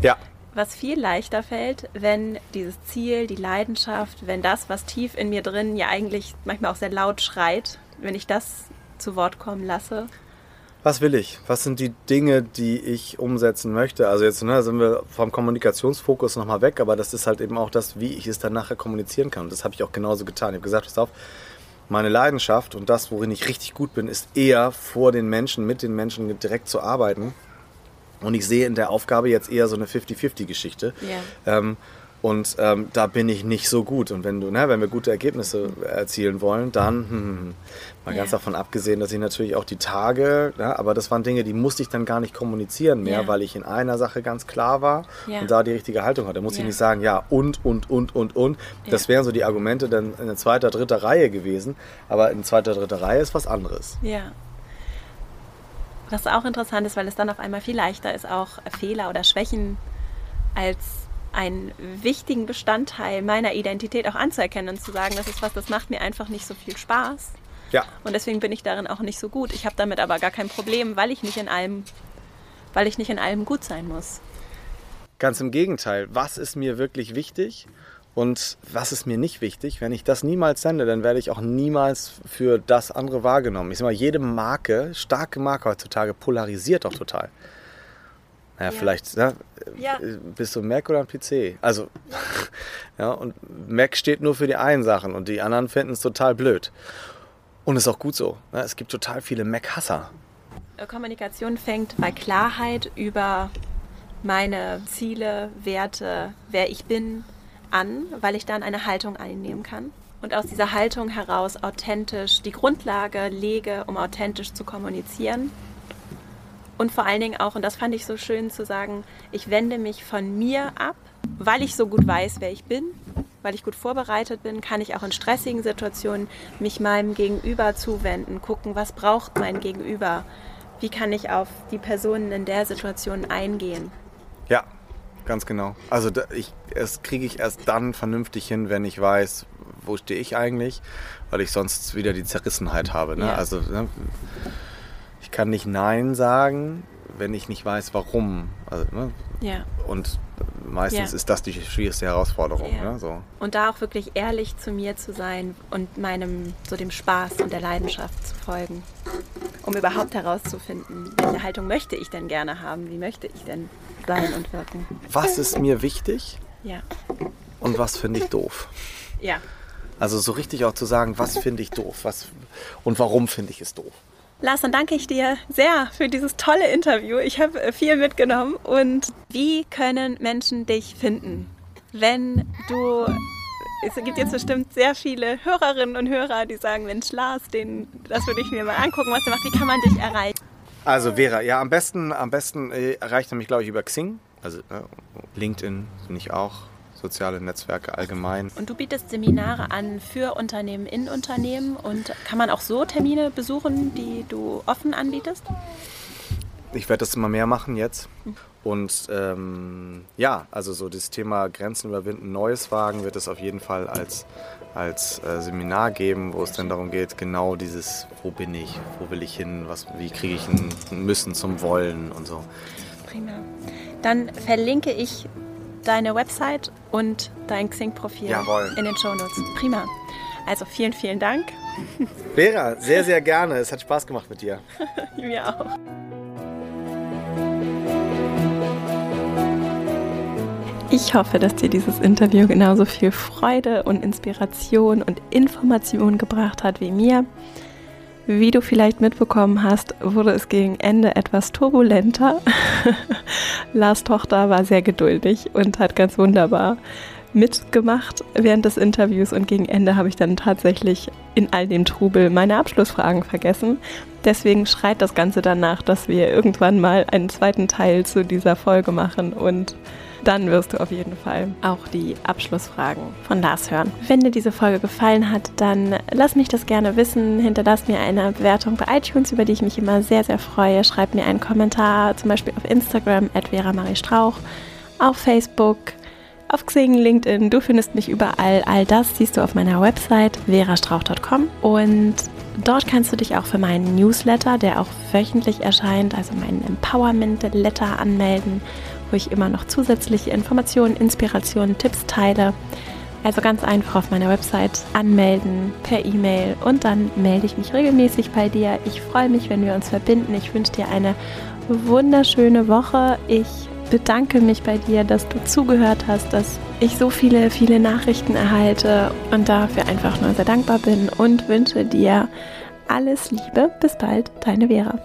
Ja, was viel leichter fällt, wenn dieses Ziel, die Leidenschaft, wenn das, was tief in mir drin ja eigentlich manchmal auch sehr laut schreit, wenn ich das zu Wort kommen lasse. Was will ich? Was sind die Dinge, die ich umsetzen möchte? Also jetzt ne, sind wir vom Kommunikationsfokus nochmal weg, aber das ist halt eben auch das, wie ich es dann nachher kommunizieren kann. Und das habe ich auch genauso getan. Ich habe gesagt, pass auf, meine Leidenschaft und das, worin ich richtig gut bin, ist eher vor den Menschen, mit den Menschen direkt zu arbeiten. Und ich sehe in der Aufgabe jetzt eher so eine 50-50-Geschichte. Ja. Ähm, und ähm, da bin ich nicht so gut. Und wenn du, ne, wenn wir gute Ergebnisse erzielen wollen, dann hm, hm, hm. mal ganz Ja. davon abgesehen, dass ich natürlich auch die Tage, ne, aber das waren Dinge, die musste ich dann gar nicht kommunizieren mehr, Ja. weil ich in einer Sache ganz klar war Ja. und da die richtige Haltung hatte. Da musste ich nicht sagen, ja und und und und und. Das wären so die Argumente dann in zweiter, dritter Reihe gewesen. Aber in zweiter, dritter Reihe ist was anderes. Ja. Was auch interessant ist, weil es dann auf einmal viel leichter ist, auch Fehler oder Schwächen als einen wichtigen Bestandteil meiner Identität auch anzuerkennen und zu sagen, das ist was, das macht mir einfach nicht so viel Spaß. Ja, Und deswegen bin ich darin auch nicht so gut. Ich habe damit aber gar kein Problem, weil ich nicht in allem, weil ich nicht in allem gut sein muss. Ganz im Gegenteil. Was ist mir wirklich wichtig? Und was ist mir nicht wichtig? Wenn ich das niemals sende, dann werde ich auch niemals für das andere wahrgenommen. Ich sage mal, jede Marke, starke Marke heutzutage, polarisiert auch total. Naja, ja. vielleicht ne? ja. bist du Mac oder ein PC. Also, ja, und Mac steht nur für die einen Sachen und die anderen finden es total blöd. Und ist auch gut so. Ne? Es gibt total viele Mac-Hasser. Kommunikation fängt bei Klarheit über meine Ziele, Werte, wer ich bin, an, weil ich dann eine Haltung einnehmen kann und aus dieser Haltung heraus authentisch die Grundlage lege, um authentisch zu kommunizieren. Und vor allen Dingen auch, und das fand ich so schön zu sagen, ich wende mich von mir ab, weil ich so gut weiß, wer ich bin, weil ich gut vorbereitet bin, kann ich auch in stressigen Situationen mich meinem Gegenüber zuwenden, gucken, was braucht mein Gegenüber, wie kann ich auf die Personen in der Situation eingehen. Ja, ganz genau. Also ich, das kriege ich erst dann vernünftig hin, wenn ich weiß, wo stehe ich eigentlich, weil ich sonst wieder die Zerrissenheit habe. Ne? Ja. Also ne? Ich kann nicht Nein sagen, wenn ich nicht weiß, warum. Also, ne? ja. Und meistens ja. ist das die schwierigste Herausforderung. Ja. Ne? So. Und da auch wirklich ehrlich zu mir zu sein und meinem, so dem Spaß und der Leidenschaft zu folgen. Um überhaupt herauszufinden, welche Haltung möchte ich denn gerne haben, wie möchte ich denn sein und wirken. Was ist mir wichtig? Ja. Und was finde ich doof? Ja. Also so richtig auch zu sagen, was finde ich doof was, und warum finde ich es doof. Lars, dann danke ich dir sehr für dieses tolle Interview. Ich habe äh, viel mitgenommen. Und wie können Menschen dich finden, wenn du es gibt jetzt bestimmt sehr viele Hörerinnen und Hörer, die sagen, Mensch, Lars, den, das würde ich mir mal angucken, was du machst. Wie kann man dich erreichen? Also Vera, ja, am besten, am besten äh, erreicht er mich, glaube ich, über Xing. Also äh, LinkedIn bin ich auch soziale Netzwerke allgemein. Und du bietest Seminare an für Unternehmen in Unternehmen und kann man auch so Termine besuchen, die du offen anbietest? Ich werde das immer mehr machen jetzt. Und ähm, ja, also so das Thema Grenzen überwinden, Neues wagen, wird es auf jeden Fall als, als äh, Seminar geben, wo es dann darum geht, genau dieses, wo bin ich, wo will ich hin, was, wie kriege ich ein Müssen zum Wollen und so. Prima. Dann verlinke ich deine Website und dein Xing-Profil in den Shownotes. Prima. Also vielen, vielen Dank. Vera, sehr, sehr gerne. Es hat Spaß gemacht mit dir. Mir auch. Ich hoffe, dass dir dieses Interview genauso viel Freude und Inspiration und Information gebracht hat wie mir. Wie du vielleicht mitbekommen hast, wurde es gegen Ende etwas turbulenter. Lars Tochter war sehr geduldig und hat ganz wunderbar mitgemacht während des Interviews und gegen Ende habe ich dann tatsächlich in all dem Trubel meine Abschlussfragen vergessen. Deswegen schreit das Ganze danach, dass wir irgendwann mal einen zweiten Teil zu dieser Folge machen und dann wirst du auf jeden Fall auch die Abschlussfragen von Lars hören. Wenn dir diese Folge gefallen hat, dann lass mich das gerne wissen. Hinterlass mir eine Bewertung bei iTunes, über die ich mich immer sehr, sehr freue. Schreib mir einen Kommentar, zum Beispiel auf Instagram, at Vera Marie Strauch, auf Facebook, auf Xing, LinkedIn. Du findest mich überall. All das siehst du auf meiner Website verastrauch.com und Dort kannst du dich auch für meinen Newsletter, der auch wöchentlich erscheint, also meinen Empowerment-Letter anmelden wo ich immer noch zusätzliche Informationen, Inspirationen, Tipps teile. Also ganz einfach auf meiner Website anmelden per E-Mail und dann melde ich mich regelmäßig bei dir. Ich freue mich, wenn wir uns verbinden. Ich wünsche dir eine wunderschöne Woche. Ich bedanke mich bei dir, dass du zugehört hast, dass ich so viele, viele Nachrichten erhalte und dafür einfach nur sehr dankbar bin und wünsche dir alles Liebe. Bis bald, deine Vera.